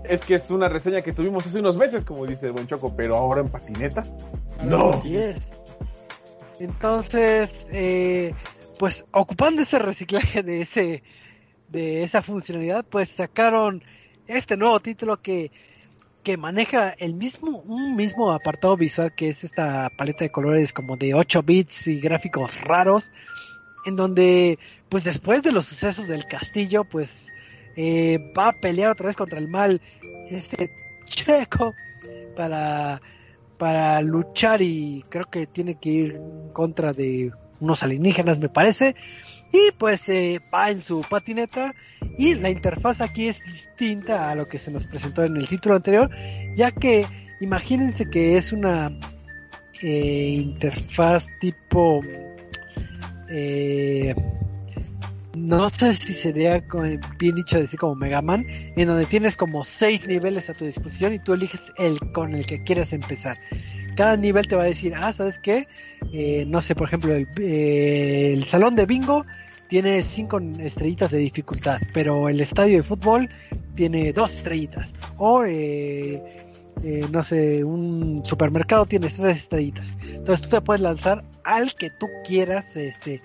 Es que es una reseña que tuvimos hace unos meses, como dice el buen Choco, pero ahora en patineta. No. Así es. Entonces, eh, pues ocupando ese reciclaje de ese de esa funcionalidad, pues sacaron este nuevo título que que maneja el mismo un mismo apartado visual que es esta paleta de colores como de 8 bits y gráficos raros en donde pues después de los sucesos del castillo pues eh, va a pelear otra vez contra el mal este checo para para luchar y creo que tiene que ir en contra de unos alienígenas me parece y pues eh, va en su patineta y la interfaz aquí es distinta a lo que se nos presentó en el título anterior ya que imagínense que es una eh, interfaz tipo eh, no sé si sería bien dicho decir como Mega Man, en donde tienes como seis niveles a tu disposición y tú eliges el con el que quieres empezar. Cada nivel te va a decir, ah, ¿sabes qué? Eh, no sé, por ejemplo, el, eh, el salón de bingo tiene cinco estrellitas de dificultad, pero el estadio de fútbol tiene dos estrellitas. O, eh, eh, no sé, un supermercado tiene tres estrellitas. Entonces tú te puedes lanzar al que tú quieras, este,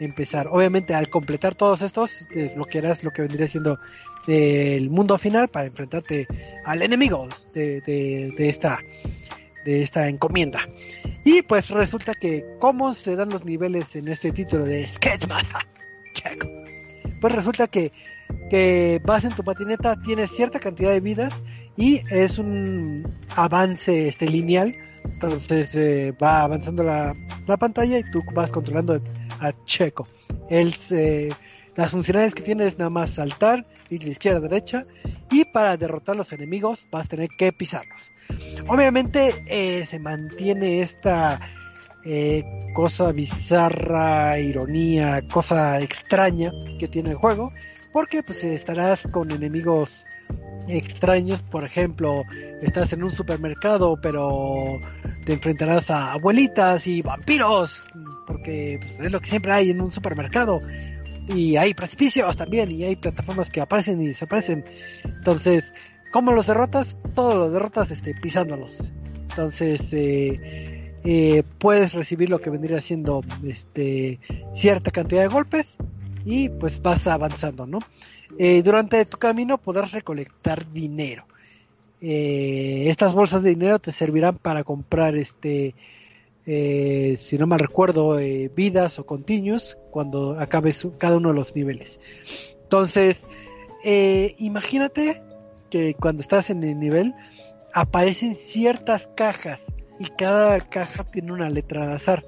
empezar. Obviamente al completar todos estos desbloquearás lo que vendría siendo el mundo final para enfrentarte al enemigo de esta de esta encomienda. Y pues resulta que cómo se dan los niveles en este título de Sketchmaster. Pues resulta que que vas en tu patineta, tienes cierta cantidad de vidas y es un avance este lineal. Entonces eh, va avanzando la, la pantalla y tú vas controlando a Checo. Él se- las funcionalidades que tiene es nada más saltar, ir de izquierda a derecha y para derrotar los enemigos vas a tener que pisarlos. Obviamente eh, se mantiene esta eh, cosa bizarra, ironía, cosa extraña que tiene el juego, porque pues estarás con enemigos extraños, por ejemplo, estás en un supermercado, pero te enfrentarás a abuelitas y vampiros, porque pues, es lo que siempre hay en un supermercado. Y hay precipicios también, y hay plataformas que aparecen y desaparecen. Entonces, ¿cómo los derrotas? Todos los derrotas este, pisándolos. Entonces, eh, eh, puedes recibir lo que vendría siendo este, cierta cantidad de golpes y pues vas avanzando, ¿no? Eh, durante tu camino podrás recolectar dinero. Estas bolsas de dinero te servirán para comprar este si no mal recuerdo vidas o continuos cuando acabes cada uno de los niveles entonces imagínate que cuando estás en el nivel aparecen ciertas cajas y cada caja tiene una letra al azar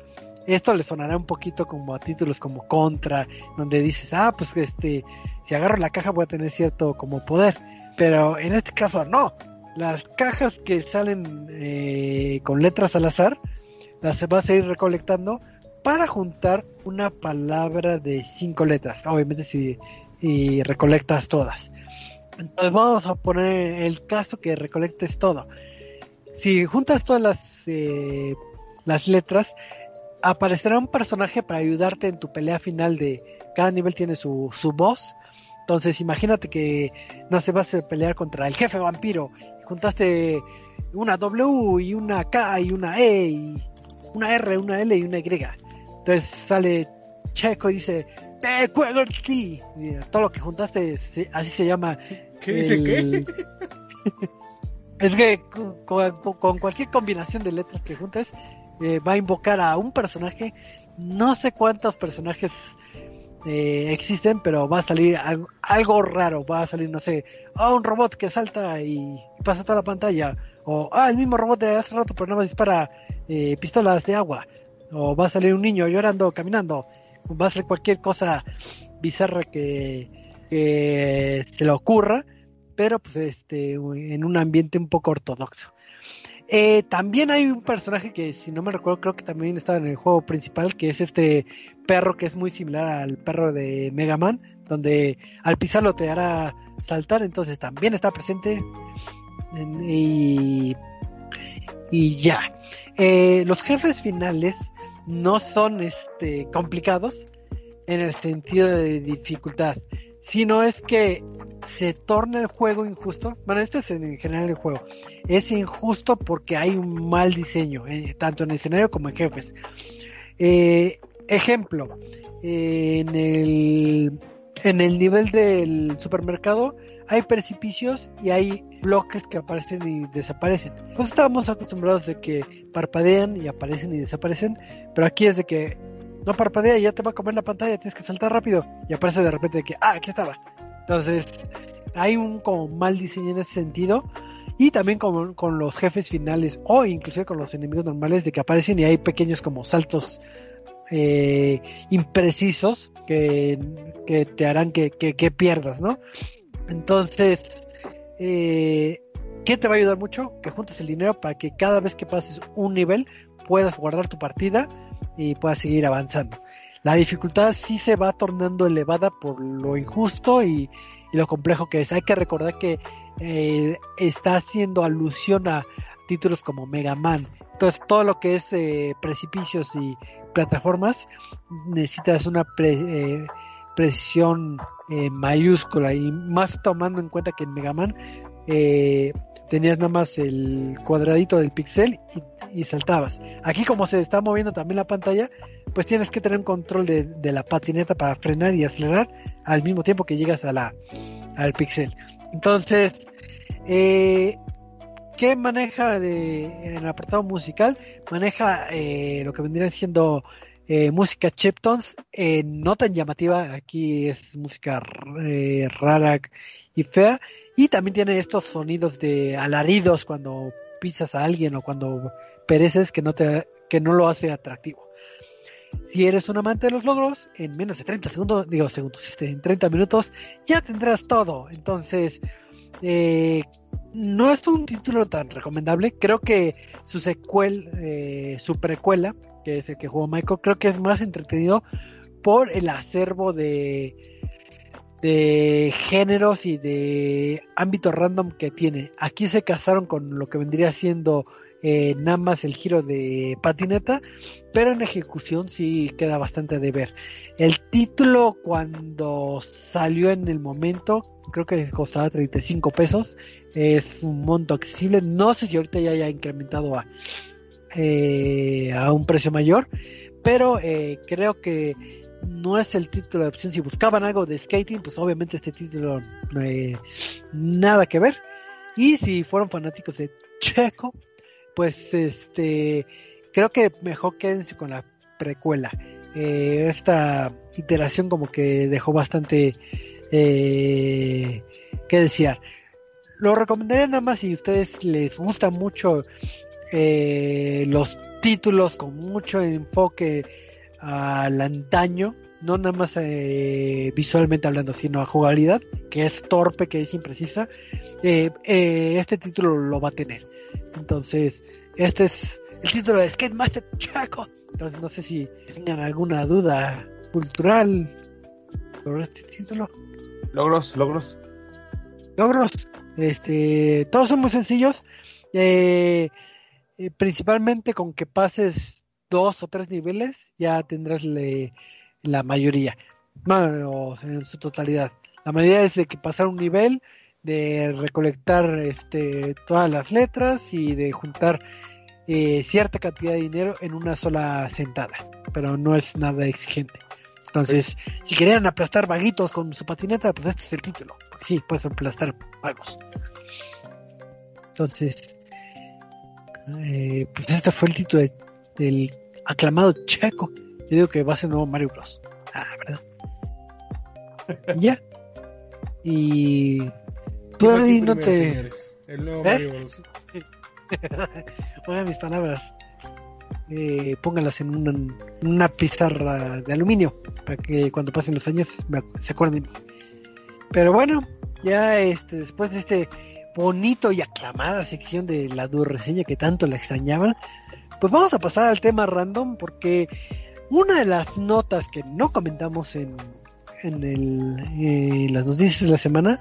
esto le sonará un poquito como a títulos como Contra, donde dices, ah, pues este, si agarro la caja voy a tener cierto como poder. Pero en este caso no. Las cajas que salen eh, con letras al azar, las vas a ir recolectando para juntar una palabra de cinco letras. Obviamente si y recolectas todas. Entonces vamos a poner el caso que recolectes todo. Si juntas todas las, eh, las letras, aparecerá un personaje para ayudarte en tu pelea final de cada nivel tiene su, su voz. Entonces imagínate que no se vas a pelear contra el jefe vampiro. Juntaste una W y una K y una E y una R, una L y una Y. Entonces sale Checo y dice, te juego el sí. Todo lo que juntaste, así se llama. ¿Qué dice el- qué? Es que con, cualquier combinación de letras que juntes, eh, va a invocar a un personaje. No sé cuántos personajes eh, existen, pero va a salir algo, algo raro. Va a salir, no sé, ah, un robot que salta y pasa toda la pantalla. O, ah, el mismo robot de hace rato, pero nada más dispara eh, pistolas de agua. O va a salir un niño llorando, caminando. Va a ser cualquier cosa bizarra que, que se le ocurra, pero pues este en un ambiente un poco ortodoxo. Eh, también hay un personaje que, si no me recuerdo, creo que también estaba en el juego principal, que es este perro que es muy similar al perro de Mega Man, donde al pisarlo te hará saltar, entonces también está presente. Y, ya. Eh, los jefes finales no son este, complicados en el sentido de dificultad, sino es que se torna el juego injusto. Bueno, este es en general el juego. Es injusto porque hay un mal diseño, eh, tanto en escenario como en jefes. Eh, ejemplo, en, el, en el nivel del supermercado hay precipicios y hay bloques que aparecen y desaparecen. Pues estamos acostumbrados de que parpadean y aparecen y desaparecen, pero aquí es de que no parpadea y ya te va a comer la pantalla, tienes que saltar rápido y aparece de repente que, ah, aquí estaba. Entonces, hay un como mal diseño en ese sentido. Y también con, con los jefes finales o inclusive con los enemigos normales de que aparecen y hay pequeños como saltos eh, imprecisos que, que, te harán que, que, que pierdas, ¿no? Entonces, eh, ¿qué te va a ayudar mucho? Que juntes el dinero para que cada vez que pases un nivel puedas guardar tu partida y puedas seguir avanzando. La dificultad sí se va tornando elevada por lo injusto y, lo complejo que es. Hay que recordar que eh, está haciendo alusión a títulos como Mega Man. Entonces todo lo que es eh, precipicios y plataformas necesitas una eh, precisión mayúscula y más tomando en cuenta que en Mega Man tenías nada más el cuadradito del pixel y, saltabas. Aquí como se está moviendo también la pantalla, pues tienes que tener un control de, la patineta para frenar y acelerar al mismo tiempo que llegas al pixel. Entonces, eh, ¿qué maneja de, en el apartado musical? Maneja eh, lo que vendría siendo eh, música chiptones, eh, no tan llamativa, aquí es música rara y fea, y también tiene estos sonidos de alaridos cuando pisas a alguien o cuando pereces que no, te, que no lo hace atractivo. Si eres un amante de los logros, en menos de 30 segundos, digo segundos, este, en 30 minutos, ya tendrás todo. Entonces, eh, no es un título tan recomendable. Creo que su secuel, eh, su precuela, que es el que jugó Michael, creo que es más entretenido por el acervo de de géneros y de ámbito random que tiene. Aquí se casaron con lo que vendría siendo eh, nada más el giro de patineta, pero en ejecución sí queda bastante de ver. El título cuando salió en el momento, creo que costaba 35 pesos, es un monto accesible, no sé si ahorita ya haya incrementado a, eh, a un precio mayor, pero eh, creo que no es el título de opción. Si buscaban algo de skating, pues obviamente este título nada que ver. Y si fueron fanáticos de Checo, pues este creo que mejor quédense con la precuela. Eh, esta iteración como que dejó bastante eh, que decía. Lo recomendaría nada más si ustedes les gusta mucho eh, los títulos con mucho enfoque al antaño, no nada más eh, visualmente hablando, sino a jugabilidad, que es torpe, que es imprecisa, este título lo va a tener. Entonces, este es el título de Skate Master Chaco. Entonces, no sé si tengan alguna duda cultural sobre este título. Logros, logros. Logros. Este, todos son muy sencillos. principalmente con que pases dos o tres niveles, ya tendrás la mayoría, bueno, en su totalidad. La mayoría es de que pasar un nivel, de recolectar este, todas las letras y de juntar eh, cierta cantidad de dinero en una sola sentada, pero no es nada exigente. Entonces, si querían aplastar vaguitos con su patineta, pues este es el título. Sí, puedes aplastar vagos. Entonces, eh, pues este fue el título de del aclamado Checo. Yo digo que va a ser nuevo Mario Bros. Ah, ¿verdad? ya. Y tú ahí no te. El nuevo ¿Eh? Mario Bros. Oigan mis palabras. Eh, póngalas en una, una, pizarra de aluminio para que cuando pasen los años se acuerden. Pero bueno, ya este después de este bonito y aclamada sección de la reseña que tanto la extrañaban, pues vamos a pasar al tema random porque una de las notas que no comentamos en, en el, eh, las noticias de la semana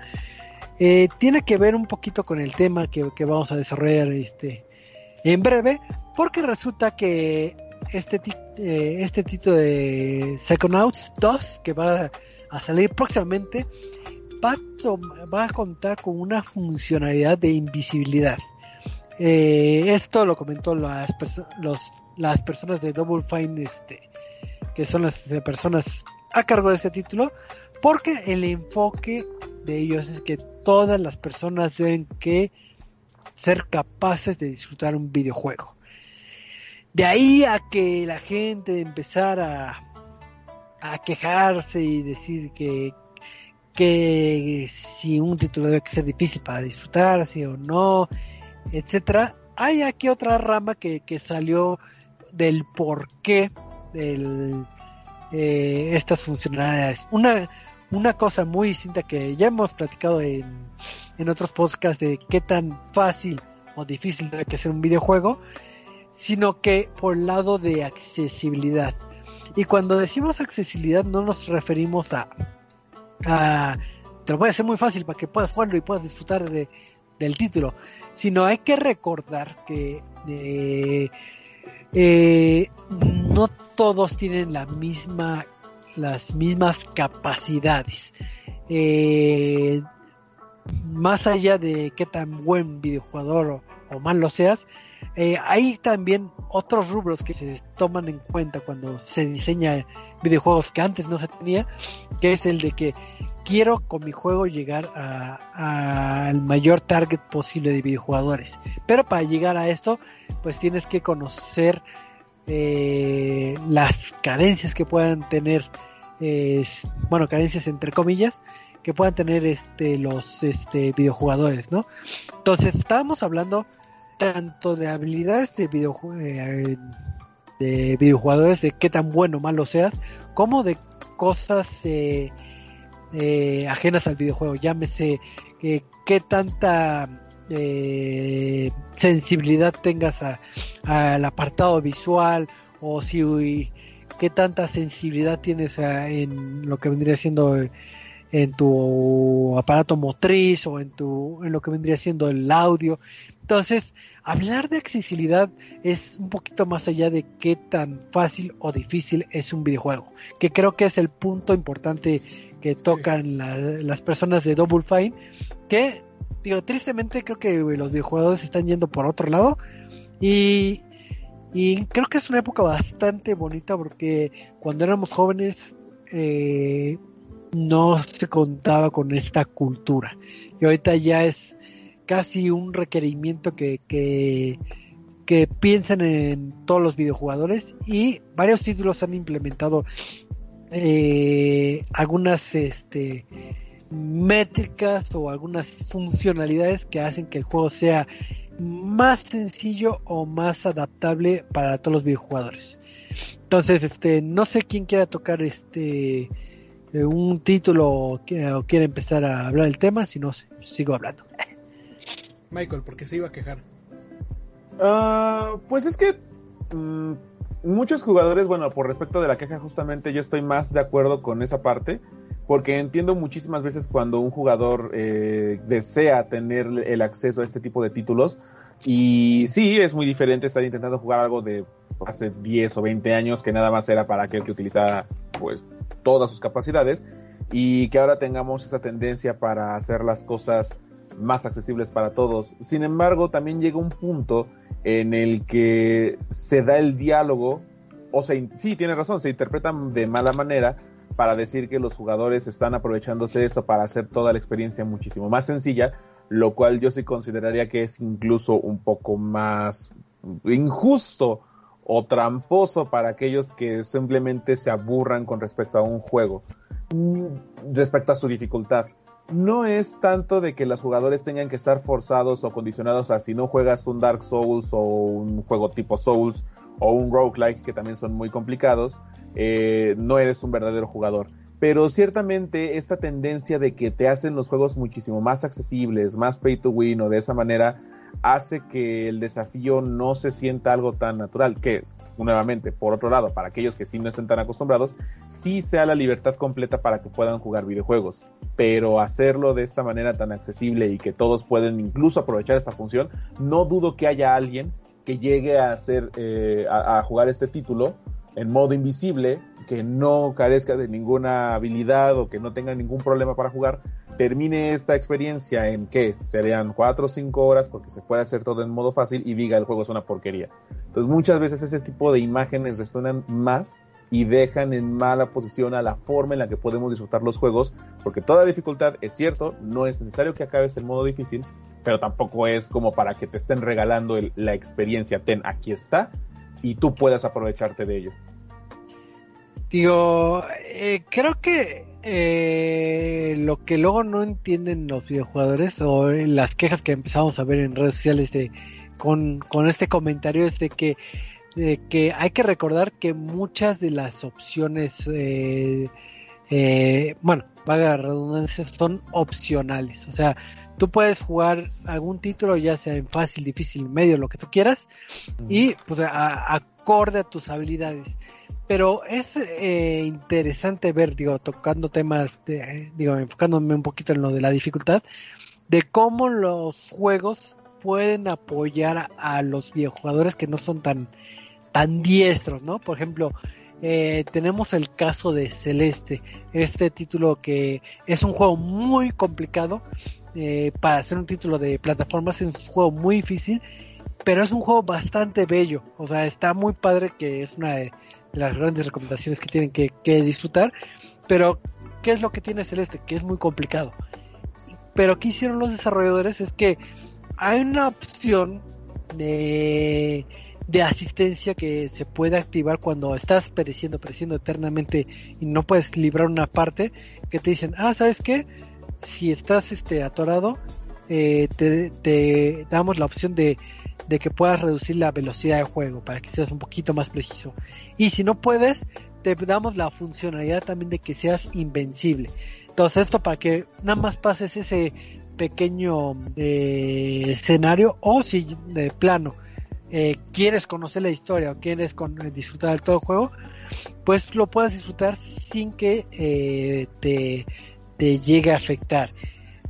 eh, tiene que ver un poquito con el tema que, vamos a desarrollar este en breve, porque resulta que este, eh, este título de Psychonauts 2, que va a salir próximamente, va a, va a contar con una funcionalidad de invisibilidad. Eh, esto lo comentó las, las personas de Double Fine, este, que son las personas a cargo de este título, porque el enfoque de ellos es que todas las personas deben que ser capaces de disfrutar un videojuego. De ahí a que la gente empezara a, quejarse y decir que, que si un título debe ser difícil para disfrutar, si o no, etcétera. Hay aquí otra rama que, que salió del porqué de eh, estas funcionalidades. Una, una cosa muy distinta que ya hemos platicado en, en otros podcasts de qué tan fácil o difícil debe que ser un videojuego sino que por el lado de accesibilidad. Y cuando decimos accesibilidad no nos referimos a, te lo voy a hacer muy fácil para que puedas jugarlo y puedas disfrutar de, del título, sino hay que recordar que eh, eh, no todos tienen la misma, las mismas capacidades. Eh, más allá de qué tan buen videojugador o, o mal lo seas, eh, hay también otros rubros que se toman en cuenta cuando se diseña videojuegos que antes no se tenía, que es el de que quiero con mi juego llegar al mayor target posible de videojugadores. Pero para llegar a esto, pues tienes que conocer eh, las carencias que puedan tener, bueno, carencias entre comillas, que puedan tener este los este videojugadores, ¿no? Entonces, estábamos hablando tanto de habilidades de, video, eh, de videojugadores, de qué tan bueno o malo seas, como de cosas eh, eh, ajenas al videojuego. Llámese qué tanta sensibilidad tengas al apartado visual o si qué tanta sensibilidad tienes en lo que vendría siendo en tu aparato motriz o en tu en lo que vendría siendo el audio entonces, hablar de accesibilidad es un poquito más allá de qué tan fácil o difícil es un videojuego, que creo que es el punto importante que tocan las personas de Double Fine, que digo, tristemente creo que los videojuegos están yendo por otro lado y, y creo que es una época bastante bonita porque cuando éramos jóvenes eh, no se contaba con esta cultura. Y ahorita ya es casi un requerimiento que, que, piensen en todos los videojugadores y varios títulos han implementado eh, algunas este, métricas o algunas funcionalidades que hacen que el juego sea más sencillo o más adaptable para todos los videojugadores. Entonces, este, no sé quién quiera tocar este eh, un título o, quiera empezar a hablar del tema, si no sigo hablando. Michael, porque se iba a quejar. Ah, pues es que mm, muchos jugadores, bueno, por respecto de la queja, justamente yo estoy más de acuerdo con esa parte, porque entiendo muchísimas veces cuando un jugador eh, desea tener el acceso a este tipo de títulos, y sí, es muy diferente estar intentando jugar algo de hace 10 o 20 años que nada más era para aquel que utilizaba pues todas sus capacidades y que ahora tengamos esa tendencia para hacer las cosas más accesibles para todos. Sin embargo, también llega un punto en el que se da el diálogo, o sea, sí, tiene razón, se interpretan de mala manera para decir que los jugadores están aprovechándose de esto para hacer toda la experiencia muchísimo más sencilla, lo cual yo sí consideraría que es incluso un poco más injusto o tramposo para aquellos que simplemente se aburran con respecto a un juego, mm, respecto a su dificultad no es tanto de que los jugadores tengan que estar forzados o condicionados a si no juegas un Dark Souls o un juego tipo Souls o un roguelike que también son muy complicados, eh, no eres un verdadero jugador. pero ciertamente esta tendencia de que te hacen los juegos muchísimo más accesibles, más pay to win o de esa manera, hace que el desafío no se sienta algo tan natural, que nuevamente, por otro lado, para aquellos que sí no estén tan acostumbrados, sí sea la libertad completa para que puedan jugar videojuegos, pero hacerlo de esta manera tan accesible y que todos pueden incluso aprovechar esta función, no dudo que haya alguien que llegue a hacer, eh, a jugar este título en modo invisible, que no carezca de ninguna habilidad o que no tenga ningún problema para jugar, termine esta experiencia en que serían 4 o 5 horas porque se puede hacer todo en modo fácil y diga el juego es una porquería. Entonces muchas veces ese tipo de imágenes resuenan más y dejan en mala posición a la forma en la que podemos disfrutar los juegos, porque toda dificultad es cierto, no es necesario que acabes en modo difícil, pero tampoco es como para que te estén regalando la experiencia, ten, aquí está, y tú puedas aprovecharte de ello. Digo, eh, creo que eh, lo que luego no entienden los videojugadores o las quejas que empezamos a ver en redes sociales de, con, este comentario es de que, que hay que recordar que muchas de las opciones, eh, bueno, valga la redundancia, son opcionales. O sea, tú puedes jugar algún título, ya sea en fácil, difícil, medio, lo que tú quieras, y pues acorde a tus habilidades. Pero es eh, interesante ver, digo, tocando temas, de, digo, enfocándome un poquito en lo de la dificultad, de cómo los juegos pueden apoyar a, los videojugadores que no son tan, tan diestros, ¿no? Por ejemplo, eh, tenemos el caso de Celeste, este título que es un juego muy complicado, eh, para hacer un título de plataformas es un juego muy difícil, pero es un juego bastante bello, o sea, está muy padre que es una de las grandes recomendaciones que tienen que, disfrutar, pero ¿qué es lo que tiene Celeste? Que es muy complicado. Pero ¿qué hicieron los desarrolladores? Es que hay una opción de, de asistencia que se puede activar cuando estás pereciendo, pereciendo eternamente y no puedes librar una parte, que te dicen, ah, ¿sabes qué? Si estás este, atorado, eh, te, damos la opción de que puedas reducir la velocidad de juego para que seas un poquito más preciso. Y si no puedes, te damos la funcionalidad también de que seas invencible. Entonces esto para que nada más pases ese pequeño eh, escenario o si de plano eh, quieres conocer la historia o quieres disfrutar de todo el juego, pues lo puedas disfrutar sin que te, te llegue a afectar.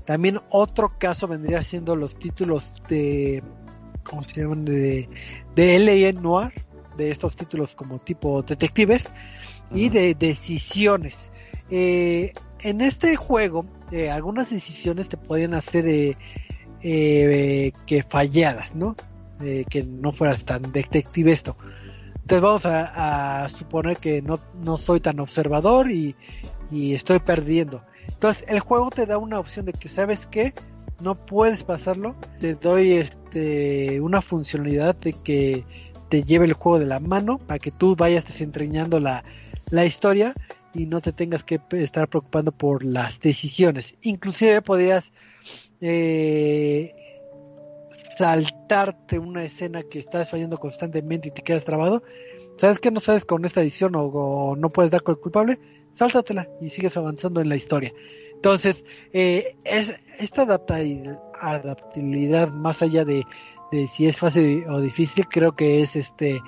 También otro caso vendría siendo los títulos de ¿cómo se llaman? De, de Noir, de estos títulos como tipo detectives y de decisiones. Eh, en este juego, eh, algunas decisiones te podían hacer eh, que falladas, ¿no? que no fueras tan detective esto. Entonces vamos a, suponer que no, no, soy tan observador y, y, estoy perdiendo. Entonces el juego te da una opción de que, ¿sabes qué? no puedes pasarlo, te doy este una funcionalidad de que te lleve el juego de la mano para que tú vayas desentrañando la, la historia y no te tengas que estar preocupando por las decisiones. Inclusive podrías eh, saltarte una escena que estás fallando constantemente y te quedas trabado. ¿Sabes que no sabes con esta edición o, o no puedes dar con el culpable? Sáltatela y sigues avanzando en la historia. Entonces, eh, es, esta adaptabilidad, más allá de, si es fácil o difícil, creo que es este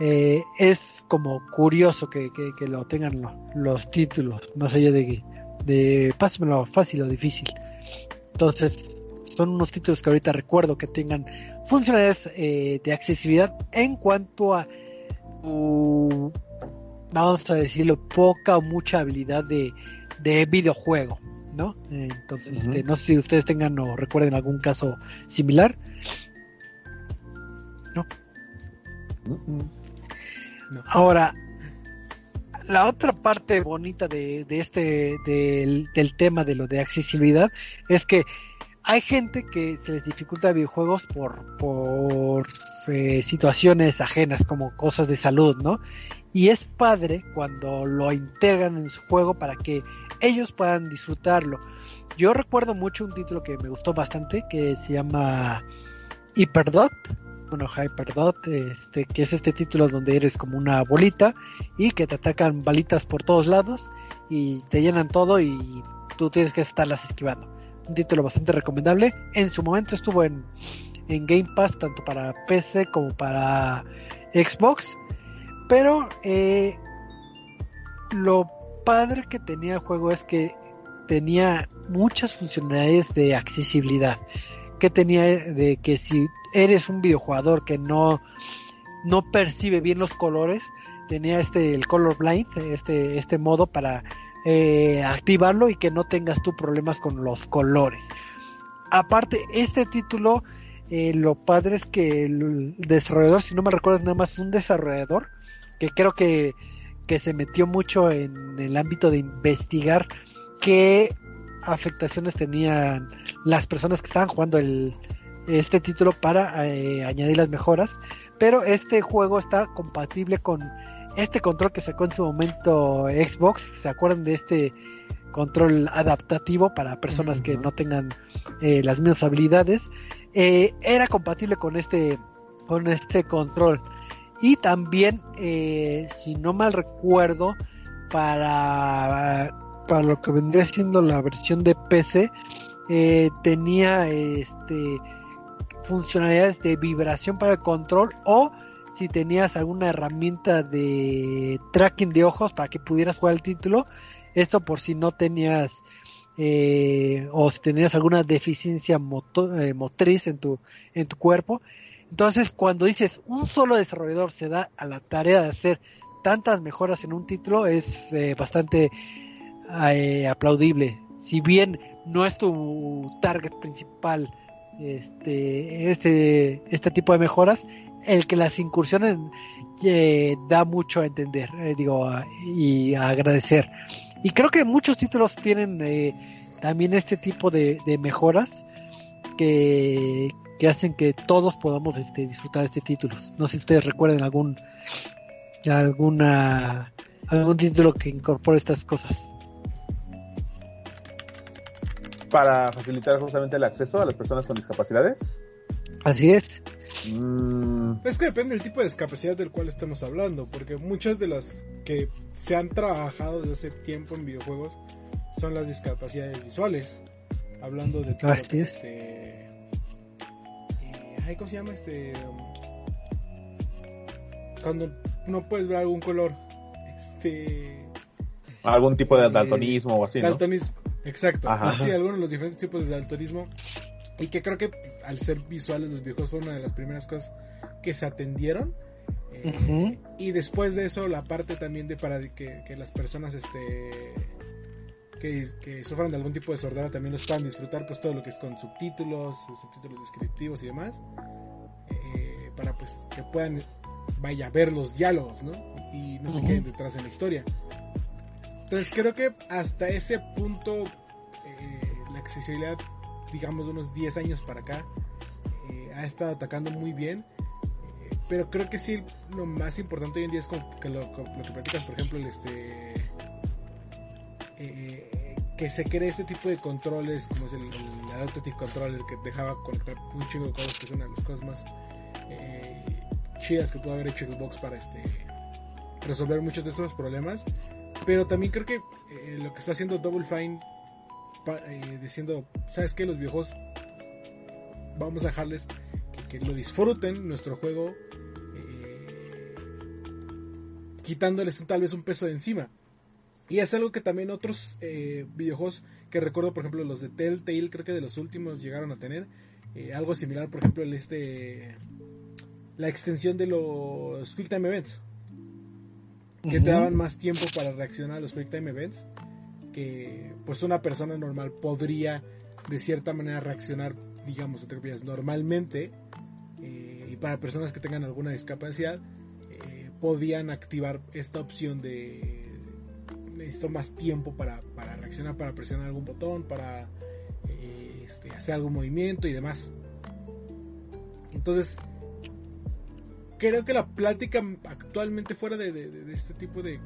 eh, es como curioso que, lo tengan los títulos, más allá de, de pásamelo fácil o difícil. Entonces, son unos títulos que ahorita recuerdo que tengan funcionalidades eh, de accesibilidad en cuanto a vamos a decirlo, poca o mucha habilidad de, de videojuego, ¿no? Entonces, este, no sé si ustedes tengan o recuerden algún caso similar. ¿No? Ahora, la otra parte bonita de, este, del, tema de lo de accesibilidad, es que hay gente que se les dificulta videojuegos por, por eh, situaciones ajenas, como cosas de salud, ¿no? Y es padre cuando lo integran en su juego para que ellos puedan disfrutarlo. Yo recuerdo mucho un título que me gustó bastante que se llama Hyperdot. bueno, Hyperdot, este, que es este título donde eres como una bolita y que te atacan balitas por todos lados y te llenan todo y tú tienes que estarlas esquivando. Un título bastante recomendable. En su momento estuvo en, en Game Pass tanto para PC como para Xbox. Pero eh, lo padre que tenía el juego es que tenía muchas funcionalidades de accesibilidad. Que tenía de que si eres un videojugador que no, no percibe bien los colores, tenía este el color blind, este, este modo para eh, activarlo y que no tengas tú problemas con los colores. Aparte, este título, eh, lo padre es que el desarrollador, si no me recuerdo, es nada más un desarrollador que creo que, que se metió mucho en el ámbito de investigar qué afectaciones tenían las personas que estaban jugando el, este título para eh, añadir las mejoras. Pero este juego está compatible con este control que sacó en su momento Xbox. ¿Se acuerdan de este control adaptativo para personas que no tengan eh, las mismas habilidades? Eh, era compatible con este, con este control. Y también, si no mal recuerdo, para, para lo que vendría siendo la versión de PC, tenía este funcionalidades de vibración para el control o si tenías alguna herramienta de tracking de ojos para que pudieras jugar el título. Esto por si no tenías eh, o si tenías alguna deficiencia eh, motriz en tu, en tu cuerpo. Entonces, cuando dices un solo desarrollador se da a la tarea de hacer tantas mejoras en un título, es eh, bastante aplaudible. Si bien no es tu target principal este, este, este tipo de mejoras, el que las incursiones eh, da mucho a entender, eh, digo, y a agradecer. Y creo que muchos títulos tienen eh, también este tipo de, mejoras que, que, hacen que todos podamos este, disfrutar de este título. No sé si ustedes recuerden algún alguna algún título que incorpore estas cosas para facilitar justamente el acceso a las personas con discapacidades. Así es. Mm. Es que depende del tipo de discapacidad del cual estamos hablando, porque muchas de las que se han trabajado desde hace tiempo en videojuegos son las discapacidades visuales. Hablando de Así es. este. ¿Cómo se llama este? cuando no puedes ver algún color. Este. Algún tipo de eh, daltonismo o así. Daltonismo. Exacto. Sí, algunos de los diferentes tipos de daltonismo. Y que creo que al ser visuales los viejos fue una de las primeras cosas que se atendieron. Eh, y después de eso, la parte también de para que, que las personas este que, que, sufran de algún tipo de sordera también los puedan disfrutar, pues todo lo que es con subtítulos, subtítulos descriptivos y demás. Eh, para pues que puedan, vaya, ver los diálogos, ¿no? Y no se queden detrás de la historia. Entonces creo que hasta ese punto eh, la accesibilidad, digamos de unos 10 años para acá, eh, ha estado atacando muy bien. Eh, pero creo que sí, lo más importante hoy en día es como que lo, que platicas, por ejemplo, el este... que se cree este tipo de controles, como es el, el Adaptive Controller, que dejaba conectar un chingo de cosas, que es una de las cosas más chidas que pudo haber hecho Xbox para este resolver muchos de estos problemas. Pero también creo que eh, lo que está haciendo Double Fine, eh, diciendo, ¿sabes qué? Los viejos, vamos a dejarles que, lo disfruten, nuestro juego, eh, quitándoles tal vez un peso de encima. Y es algo que también otros videojuegos que recuerdo, por ejemplo, los de Telltale, creo que de los últimos llegaron a tener. algo similar, por ejemplo, el este la extensión de los Quick Time Events que te daban más tiempo para reaccionar a los Quick Time Events que pues una persona normal podría de cierta manera reaccionar, digamos, entre comillas, normalmente eh, y para personas que tengan alguna discapacidad eh, podían activar esta opción de necesito más tiempo para, para reaccionar, para presionar algún botón, para eh, este, hacer algún movimiento y demás. Entonces, creo que la plática actualmente fuera de, este tipo de,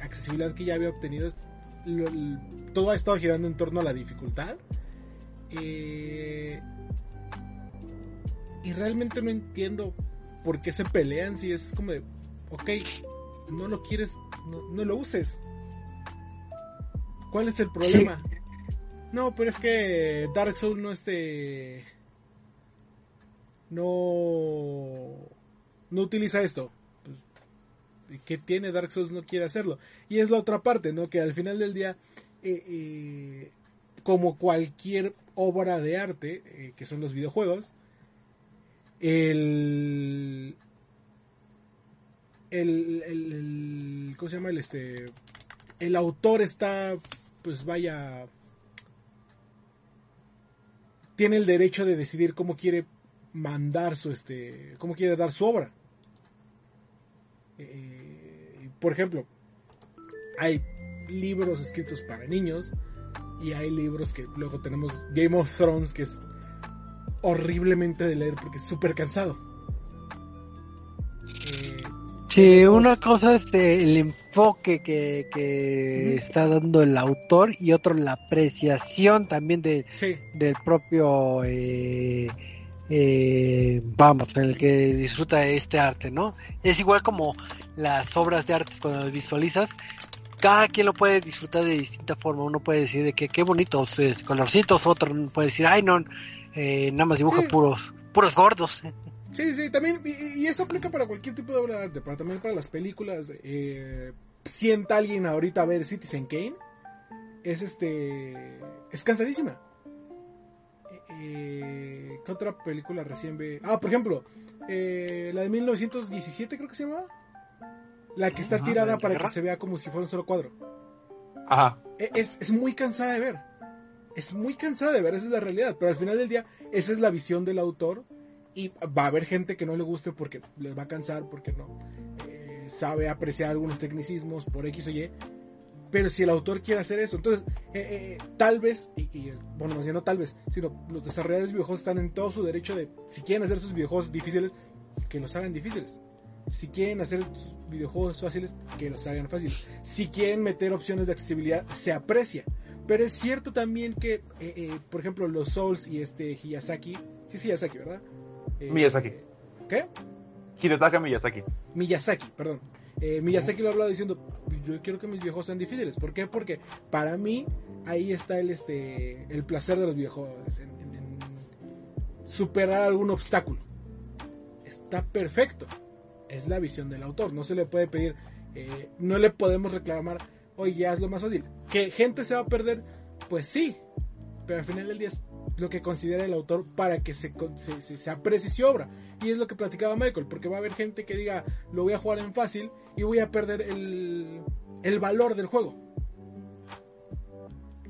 accesibilidad que ya había obtenido, todo ha estado girando en torno a la dificultad. Eh, y realmente no entiendo por qué se pelean si es como de, ok, no lo quieres, no, lo uses. ¿Cuál es el problema? No, pero es que Dark Souls no este no no utiliza esto. Pues, ¿Qué tiene Dark Souls no quiere hacerlo? Y es la otra parte, ¿no? Que al final del día eh, eh, como cualquier obra de arte, eh, que son los videojuegos, el, el, el, ¿cómo se llama? El, este, el autor está, pues vaya, tiene el derecho de decidir cómo quiere mandar su, este, cómo quiere dar su obra. por ejemplo, hay libros escritos para niños, y hay libros que luego tenemos Game of Thrones, que es horriblemente de leer porque es súper cansado. Eh, sí, una cosa es el enfoque que, está dando el autor y otro la apreciación también de, del propio, eh, eh, vamos, en el que disfruta este arte, ¿no? Es igual como las obras de arte cuando las visualizas, cada quien lo puede disfrutar de distinta forma. Uno puede decir de que qué bonitos eh, colorcitos, otro puede decir, ay no, eh, nada más dibuja puros, puros gordos. Sí, sí, también, y, eso aplica para cualquier tipo de obra de arte, para también para las películas. Eh, sienta alguien ahorita a ver Citizen Kane, es este, es cansadísima. Eh, ¿Qué otra película recién ve? Ah, por ejemplo, la de 1917 creo que se llama. La que está tirada para que se vea como si fuera un solo cuadro. Ajá. E, es, muy cansada de ver. Es muy cansada de ver, esa es la realidad. Pero al final del día, esa es la visión del autor. Y va a haber gente que no le guste porque le va a cansar, porque no eh, sabe apreciar algunos tecnicismos por X o Y. Pero si el autor quiere hacer eso, entonces, eh, eh, tal vez, y, bueno, más bien no tal vez, sino los desarrolladores de videojuegos están en todo su derecho de, si quieren hacer sus videojuegos difíciles, que los hagan difíciles. Si quieren hacer videojuegos fáciles, que los hagan fáciles. Si quieren meter opciones de accesibilidad, se aprecia. Pero es cierto también que, eh, eh, por ejemplo, los Souls y este Hiyasaki, sí es Hiyasaki, ¿verdad? Eh, Miyazaki. ¿Qué? Hidetaka Miyazaki. Miyazaki, perdón. Miyazaki lo ha hablado diciendo, yo quiero que mis videojuegos sean difíciles. ¿Por qué? Porque para mí ahí está el, este, el placer de los videojuegos, en superar algún obstáculo. Está perfecto es la visión del autor. No se le puede pedir, eh, no le podemos reclamar, oye, ya es lo más fácil. ¿Que gente se va a perder? Pues sí, pero al final del día es lo que considera el autor para que se, se, se, aprecie su obra. Y es lo que platicaba Michael, porque va a haber gente que diga, lo voy a jugar en fácil y voy a perder el, el valor del juego.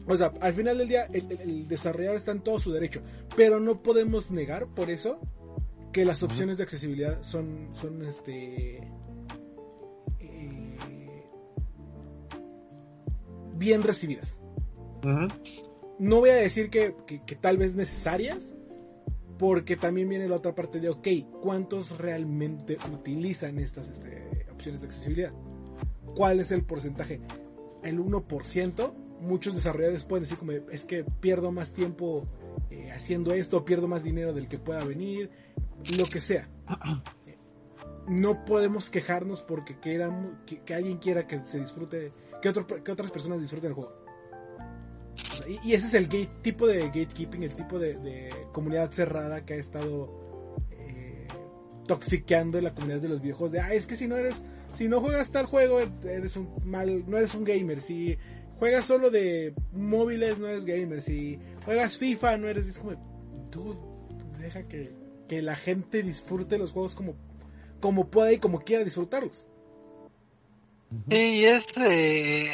O sea, al final del día el, el, desarrollador está en todo su derecho, pero no podemos negar por eso que las opciones de accesibilidad son, son este, eh, bien recibidas. No voy a decir que, tal vez necesarias, porque también viene la otra parte de, ok, ¿cuántos realmente utilizan estas este, opciones de accesibilidad? ¿Cuál es el porcentaje? El 1%, muchos desarrolladores pueden decir como, es que pierdo más tiempo eh, haciendo esto, pierdo más dinero del que pueda venir, lo que sea. No podemos quejarnos porque quieran, que, alguien quiera que se disfrute, que, otras personas disfruten el juego. Y, ese es el gate, tipo de gatekeeping, el tipo de, comunidad cerrada que ha estado eh, toxiqueando la comunidad de los viejos. De, ah, es que si no eres, si no juegas tal juego, eres un mal, no eres un gamer. Si juegas solo de móviles, no eres gamer. Si juegas FIFA, no eres. Es como, tú, deja que que la gente disfrute los juegos como, como pueda y como quiera disfrutarlos. Y es, eh,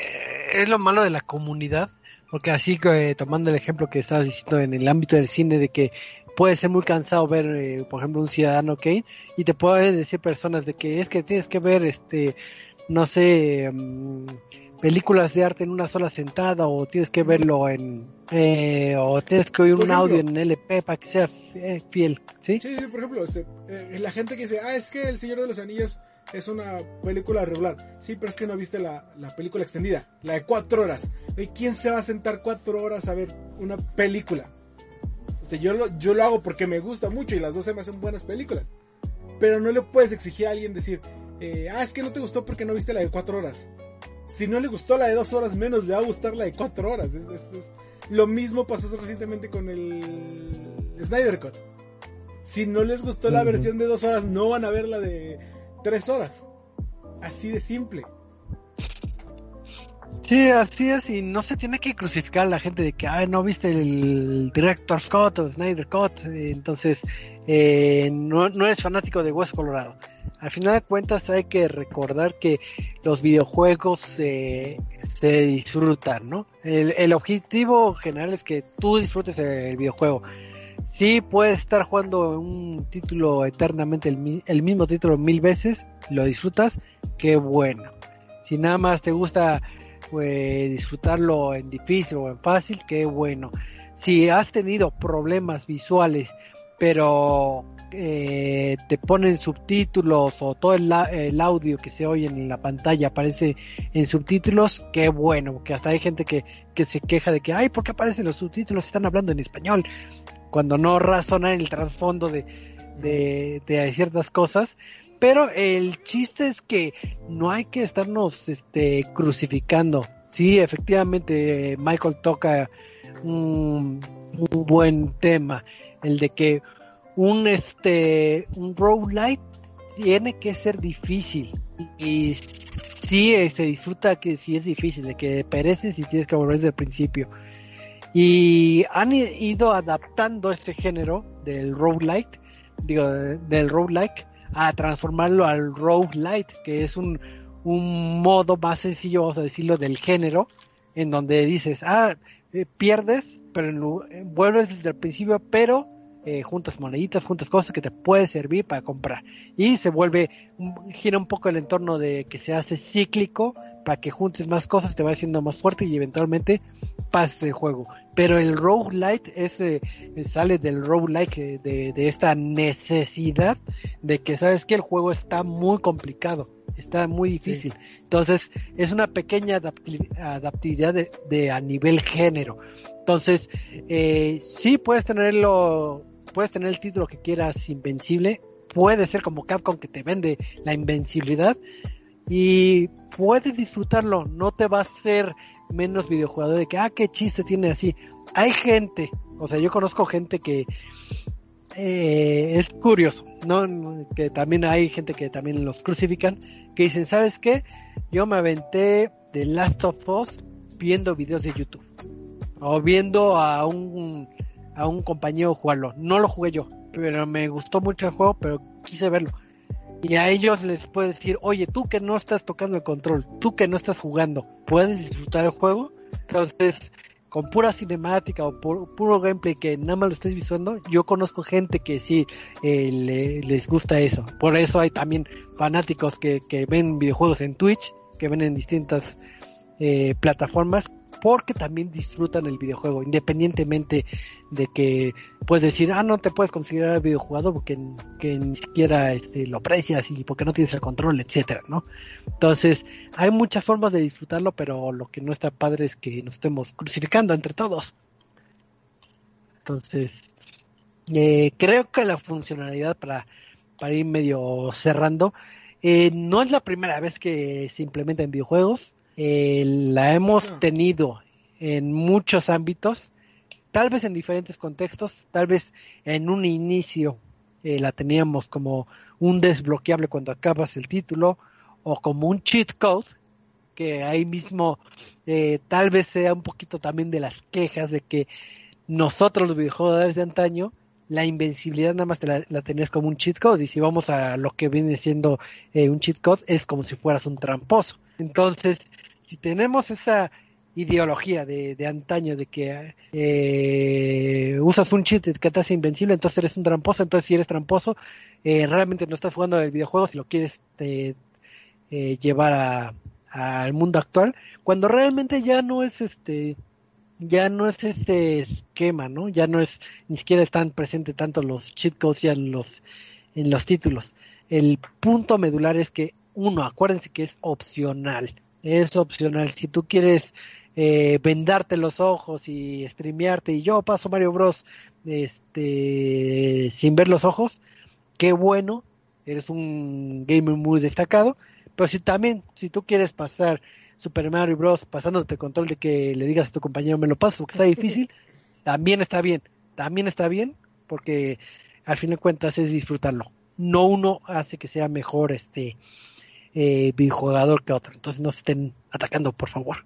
es lo malo de la comunidad, porque así que tomando el ejemplo que estabas diciendo en el ámbito del cine, de que puede ser muy cansado ver, eh, por ejemplo, un Ciudadano Kane, y te pueden decir personas de que es que tienes que ver, este, no sé, mm, películas de arte en una sola sentada o tienes que verlo en eh, o tienes que oír un audio en LP para que sea fiel, ¿sí? Sí, por ejemplo, este, eh, la gente que dice, ah, es que El Señor de los Anillos es una película regular. Sí, pero es que no viste la, la película extendida, la de cuatro horas. ¿Quién se va a sentar cuatro horas a ver una película? O sea, yo lo, yo lo hago porque me gusta mucho y las dos se me hacen buenas películas. Pero no le puedes exigir a alguien decir, eh, ah, es que no te gustó porque no viste la de cuatro horas. Si no le gustó la de dos horas menos, le va a gustar la de cuatro horas. Lo mismo pasó recientemente con el Snyder Cut. Si no les gustó la versión de dos horas, no van a ver la de tres horas. Así de simple. Sí, así es, y no se tiene que crucificar a la gente de que, ay, no viste el Director Scott o Snyder Cut, entonces eh, no, no eres fanático de Hueso Colorado. Al final de cuentas hay que recordar que los videojuegos se disfrutan, ¿no? El, el, objetivo general es que tú disfrutes el videojuego. Sí, puedes estar jugando un título eternamente, el, mismo título mil veces, lo disfrutas, qué bueno. Si nada más te gusta pues, disfrutarlo en difícil o en fácil, qué bueno. Si has tenido problemas visuales, pero eh, te ponen subtítulos o todo el, audio que se oye en la pantalla aparece en subtítulos, qué bueno, porque hasta hay gente que, que se queja de que, ay, ¿por qué aparecen los subtítulos? Están hablando en español, cuando no razona el trasfondo de, de, ciertas cosas. Pero el chiste es que no hay que estarnos este, crucificando. Sí, efectivamente, Michael toca un, buen tema, el de que un este un roguelite tiene que ser difícil y, sí se disfruta que sí es difícil de que pereces y tienes que volver desde el principio y han ido adaptando este género del roguelite digo del roguelike a transformarlo al roguelite, que es un, un modo más sencillo, vamos a decirlo, del género, en donde dices, ah, eh, pierdes, pero eh, vuelves desde el principio, pero eh, juntas moneditas, juntas cosas que te puede servir para comprar. Y se vuelve, gira un poco el entorno de que se hace cíclico para que juntes más cosas, te va haciendo más fuerte y eventualmente pases el juego. Pero el roguelite ese sale del roguelike de, de esta necesidad de que sabes que el juego está muy complicado, está muy difícil. Entonces es una pequeña adaptabilidad de, de, a nivel género. Entonces eh, sí puedes tenerlo, puedes tener el título que quieras invencible, puede ser como Capcom que te vende la invencibilidad y puedes disfrutarlo, no te va a hacer menos videojugador de que, ah, qué chiste tiene así. Hay gente, o sea, yo conozco gente que eh, es curioso, ¿no? Que también hay gente que también los crucifican, que dicen, ¿sabes qué? Yo me aventé de Last of Us viendo videos de YouTube. O viendo a un, a un compañero jugarlo. No lo jugué yo, pero me gustó mucho el juego, pero quise verlo y a ellos les puede decir, oye, tú que no estás tocando el control, tú que no estás jugando, ¿puedes disfrutar el juego? Entonces, con pura cinemática o puro gameplay que nada más lo estés visuando, yo conozco gente que sí eh, les gusta eso. Por eso hay también fanáticos que, que ven videojuegos en Twitch, que ven en distintas eh, plataformas porque también disfrutan el videojuego, independientemente de que puedes decir, ah, no te puedes considerar videojugador porque que ni siquiera este, lo aprecias y porque no tienes el control, etcétera, ¿no? Entonces, hay muchas formas de disfrutarlo, pero lo que no está padre es que nos estemos crucificando entre todos. Entonces, eh, creo que la funcionalidad para, para ir medio cerrando, eh, no es la primera vez que se implementa en videojuegos eh, la hemos tenido en muchos ámbitos, tal vez en diferentes contextos, tal vez en un inicio eh, la teníamos como un desbloqueable cuando acabas el título o como un cheat code que ahí mismo eh, tal vez sea un poquito también de las quejas de que nosotros los videojuegos de antaño la invencibilidad nada más te la, la, tenías como un cheat code y si vamos a lo que viene siendo eh, un cheat code es como si fueras un tramposo. Entonces si tenemos esa ideología de, de antaño de que eh, usas un cheat que te hace invencible, entonces eres un tramposo, entonces si eres tramposo, eh, realmente no estás jugando el videojuego si lo quieres eh, eh llevar al mundo actual, cuando realmente ya no es este ya no es ese esquema, ¿no? Ya no es, ni siquiera están presentes tanto los cheat codes ya los, en los títulos. El punto medular es que, uno, acuérdense que es opcional es opcional. Si tú quieres eh, vendarte los ojos y streamearte y yo paso Mario Bros este sin ver los ojos, qué bueno, eres un gamer muy destacado, pero si también, si tú quieres pasar Super Mario Bros. pasándote control de que le digas a tu compañero me lo paso, porque está difícil, también está bien, también está bien, porque al fin de cuentas es disfrutarlo. No uno hace que sea mejor este eh, videojugador que otro. Entonces no se estén atacando, por favor.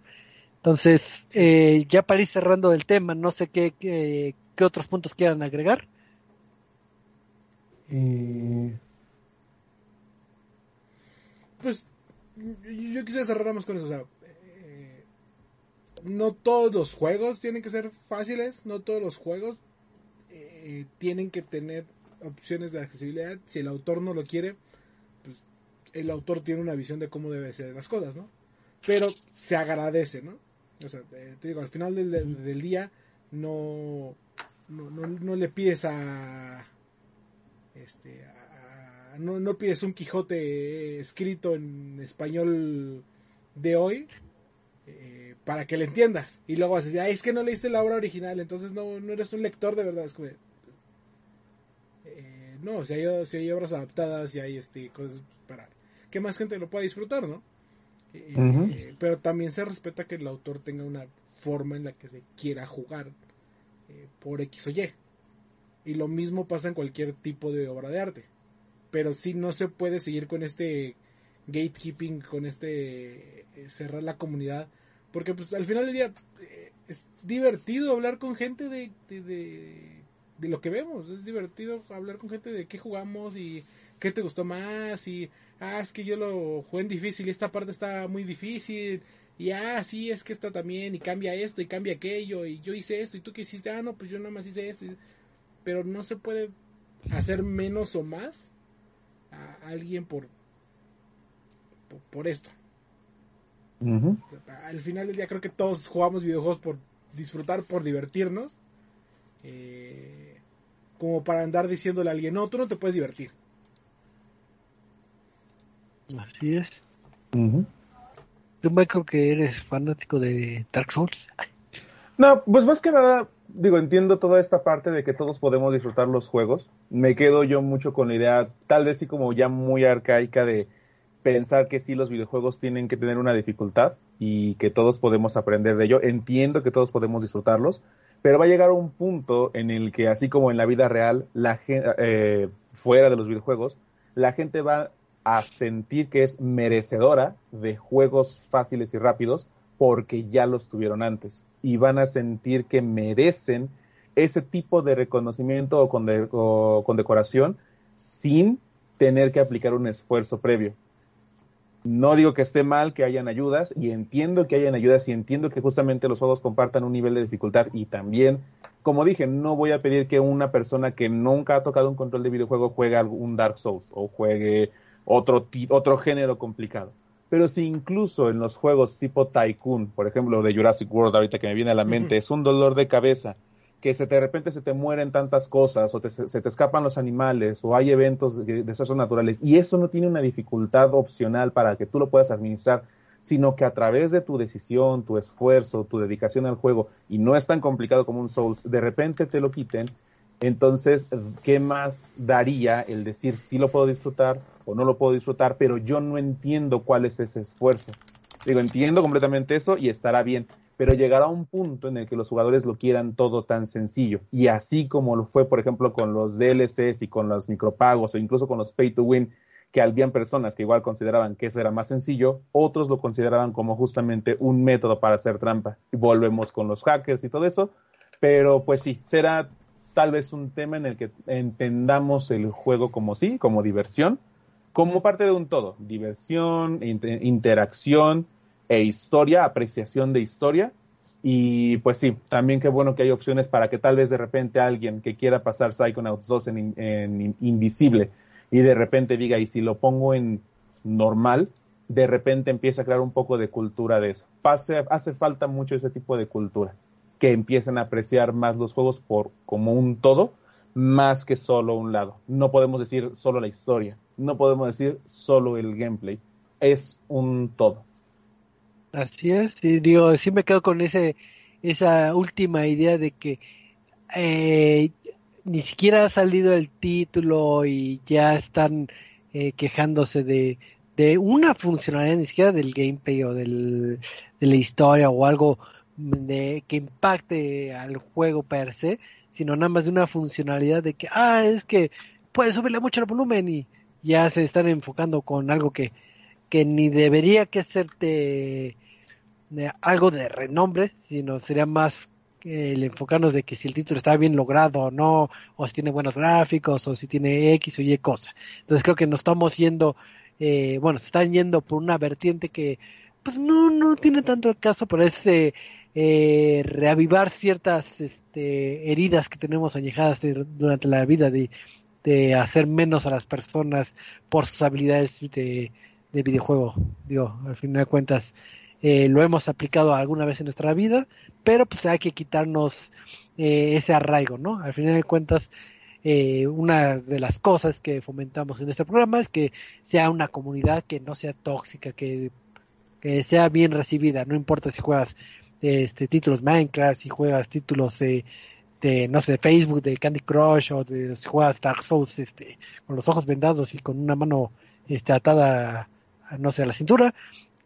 Entonces, eh, ya para ir cerrando el tema, no sé qué, qué, otros puntos quieran agregar. Eh, pues yo quisiera cerrarnos con eso. O sea, eh, no todos los juegos tienen que ser fáciles, no todos los juegos eh, tienen que tener opciones de accesibilidad. Si el autor no lo quiere, el autor tiene una visión de cómo debe ser las cosas, ¿no? Pero se agradece, ¿no? O sea, eh, te digo, al final del, día no, no, le pides a, este, no, no pides un Quijote escrito en español de hoy eh, para que le entiendas. Y luego vas a decir, es que no leíste la obra original, entonces no, no eres un lector de verdad. Es como, eh, no, si hay, si hay obras adaptadas y hay este, cosas para que más gente lo pueda disfrutar, ¿no? Eh, pero también se respeta que el autor tenga una forma en la que se quiera jugar por X o Y. Y lo mismo pasa en cualquier tipo de obra de arte pero sí no se puede seguir con este gatekeeping, con este eh, cerrar la comunidad, porque pues al final del día eh, es divertido hablar con gente de, de, de, lo que vemos, es divertido hablar con gente de qué jugamos y qué te gustó más y, ah, es que yo lo jugué en difícil y esta parte está muy difícil y ah, sí, es que está también y cambia esto y cambia aquello y yo hice esto y tú qué hiciste, ah, no, pues yo nada más hice esto, pero no se puede hacer menos o más a alguien por, por, esto. Al final del día creo que todos jugamos videojuegos por disfrutar, por divertirnos. Eh, como para andar diciéndole a alguien, no, tú no te puedes divertir. Así es. Tú, Michael, que eres fanático de Dark Souls. No, pues más que nada, digo, entiendo toda esta parte de que todos podemos disfrutar los juegos. Me quedo yo mucho con la idea, tal vez sí como ya muy arcaica de pensar que sí los videojuegos tienen que tener una dificultad y que todos podemos aprender de ello. Entiendo que todos podemos disfrutarlos, pero va a llegar un punto en el que así como en la vida real, la eh, fuera de los videojuegos, la gente va a sentir que es merecedora de juegos fáciles y rápidos porque ya los tuvieron antes y van a sentir que merecen ese tipo de reconocimiento o, condecoración sin tener que aplicar un esfuerzo previo. No digo que esté mal que hayan ayudas y entiendo que hayan ayudas y entiendo que justamente los juegos compartan un nivel de dificultad y también, como dije, no voy a pedir que una persona que nunca ha tocado un control de videojuego juegue algún Dark Souls o juegue otro, otro género complicado. Pero si incluso en los juegos tipo Tycoon, por ejemplo, de Jurassic World, ahorita que me viene a la mente, es un dolor de cabeza, que se de repente se te mueren tantas cosas, o se te escapan los animales, o hay eventos de desastres naturales, y eso no tiene una dificultad opcional para que tú lo puedas administrar, sino que a través de tu decisión, tu esfuerzo, tu dedicación al juego, y no es tan complicado como un Souls, de repente te lo quiten, entonces, ¿qué más daría el decir si lo puedo disfrutar o no lo puedo disfrutar, pero yo no entiendo cuál es ese esfuerzo? Digo, entiendo completamente eso y estará bien, pero llegará un punto en el que los jugadores lo quieran todo tan sencillo. Y así como lo fue, por ejemplo, con los DLCs y con los micropagos o incluso con los pay to win, que habían personas que igual consideraban que eso era más sencillo, otros lo consideraban como justamente un método para hacer trampa. Y volvemos con los hackers y todo eso, pero pues sí, será tal vez un tema en el que entendamos el juego como sí, como diversión, como parte de un todo, diversión, interacción e historia, apreciación de historia. Y pues sí, también qué bueno que hay opciones para que tal vez de repente alguien que quiera pasar Psychonauts 2 en, invisible y de repente diga, y si lo pongo en normal, de repente empieza a crear un poco de cultura de eso. hace falta mucho ese tipo de cultura que empiecen a apreciar más los juegos por como un todo, más que solo un lado. No podemos decir solo la historia, no podemos decir solo el gameplay, es un todo. Así es, y digo, sí me quedo con ese esa última idea de que eh, ni siquiera ha salido el título y ya están eh, quejándose de, de una funcionalidad, ni siquiera del gameplay o del, de la historia o algo de, que impacte al juego per se, sino nada más de una funcionalidad de que, ah, es que puedes subirle mucho el volumen y ya se están enfocando con algo que, que ni debería que ser de, de algo de renombre, sino sería más el enfocarnos de que si el título está bien logrado o no, o si tiene buenos gráficos, o si tiene X o Y cosa. Entonces creo que nos estamos yendo, eh, bueno, se están yendo por una vertiente que pues no, no tiene tanto caso, pero es eh, eh, reavivar ciertas este, heridas que tenemos añejadas durante la vida de, hacer menos a las personas por sus habilidades de, de videojuego. Digo, al final de cuentas, eh, lo hemos aplicado alguna vez en nuestra vida, pero pues hay que quitarnos eh, ese arraigo, ¿no? Al final de cuentas, eh, una de las cosas que fomentamos en este programa es que sea una comunidad que no sea tóxica, que sea bien recibida, no importa si juegas este títulos Minecraft, si juegas títulos de, de no sé, de Facebook, de Candy Crush o de si juegas Dark Souls este con los ojos vendados y con una mano este atada a, no sé, a la cintura,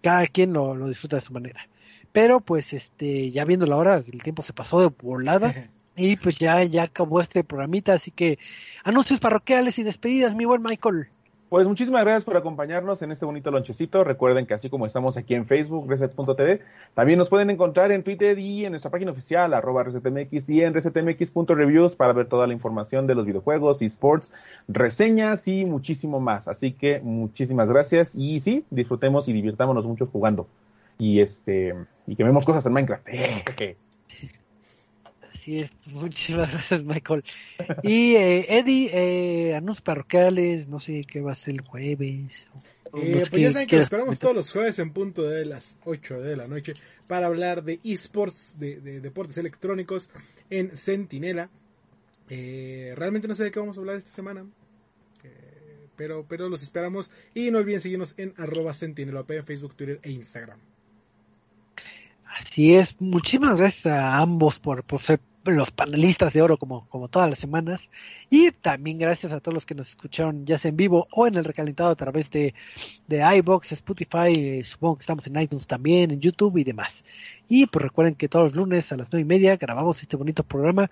cada quien lo, lo disfruta de su manera. Pero pues este ya viendo la hora, el tiempo se pasó de volada. Y pues ya, ya acabó este programita, así que anuncios parroquiales y despedidas, mi buen Michael. Pues muchísimas gracias por acompañarnos en este bonito lonchecito. Recuerden que así como estamos aquí en Facebook, Reset.tv, también nos pueden encontrar en Twitter y en nuestra página oficial, arroba ResetMX y en resetmx.reviews para ver toda la información de los videojuegos, esports, reseñas y muchísimo más. Así que muchísimas gracias y sí, disfrutemos y divirtámonos mucho jugando. Y este, y quememos cosas en Minecraft. Eh, Así es, muchísimas gracias, Michael. Y eh, Eddie, eh, anuncios parroquiales, no sé qué va a ser el jueves. Eh, pues ya saben que los esperamos todos los jueves en punto de las 8 de la noche para hablar de esports, de, de deportes electrónicos en Centinela. Eh, realmente no sé de qué vamos a hablar esta semana. eh, pero, pero los esperamos. Y no olviden seguirnos en arroba Centinela en Facebook, Twitter e Instagram. Así es, muchísimas gracias a ambos por, por ser los panelistas de oro como, como todas las semanas. Y también gracias a todos los que nos escucharon ya sea en vivo o en el recalentado a través de, de iBox, Spotify, eh, supongo que estamos en iTunes también, en YouTube y demás. Y pues recuerden que todos los lunes a las nueve y media grabamos este bonito programa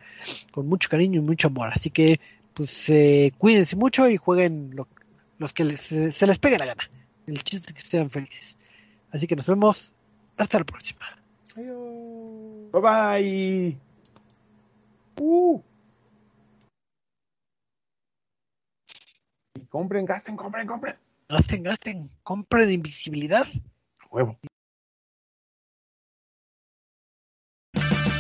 con mucho cariño y mucho amor. Así que pues eh, cuídense mucho y jueguen lo- los que les- se les pegue la gana. El chiste es que sean felices. Así que nos vemos. Hasta la próxima. Adiós. Bye bye. Uh. Y compren, gasten, compren, compren. Gasten, gasten, compren invisibilidad. Huevo.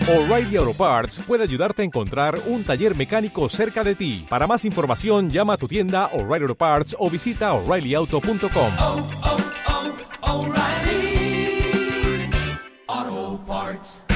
O'Reilly Auto Parts puede ayudarte a encontrar un taller mecánico cerca de ti. Para más información, llama a tu tienda O'Reilly Auto Parts o visita oreillyauto.com. oh, oh, O'Reilly Auto Parts.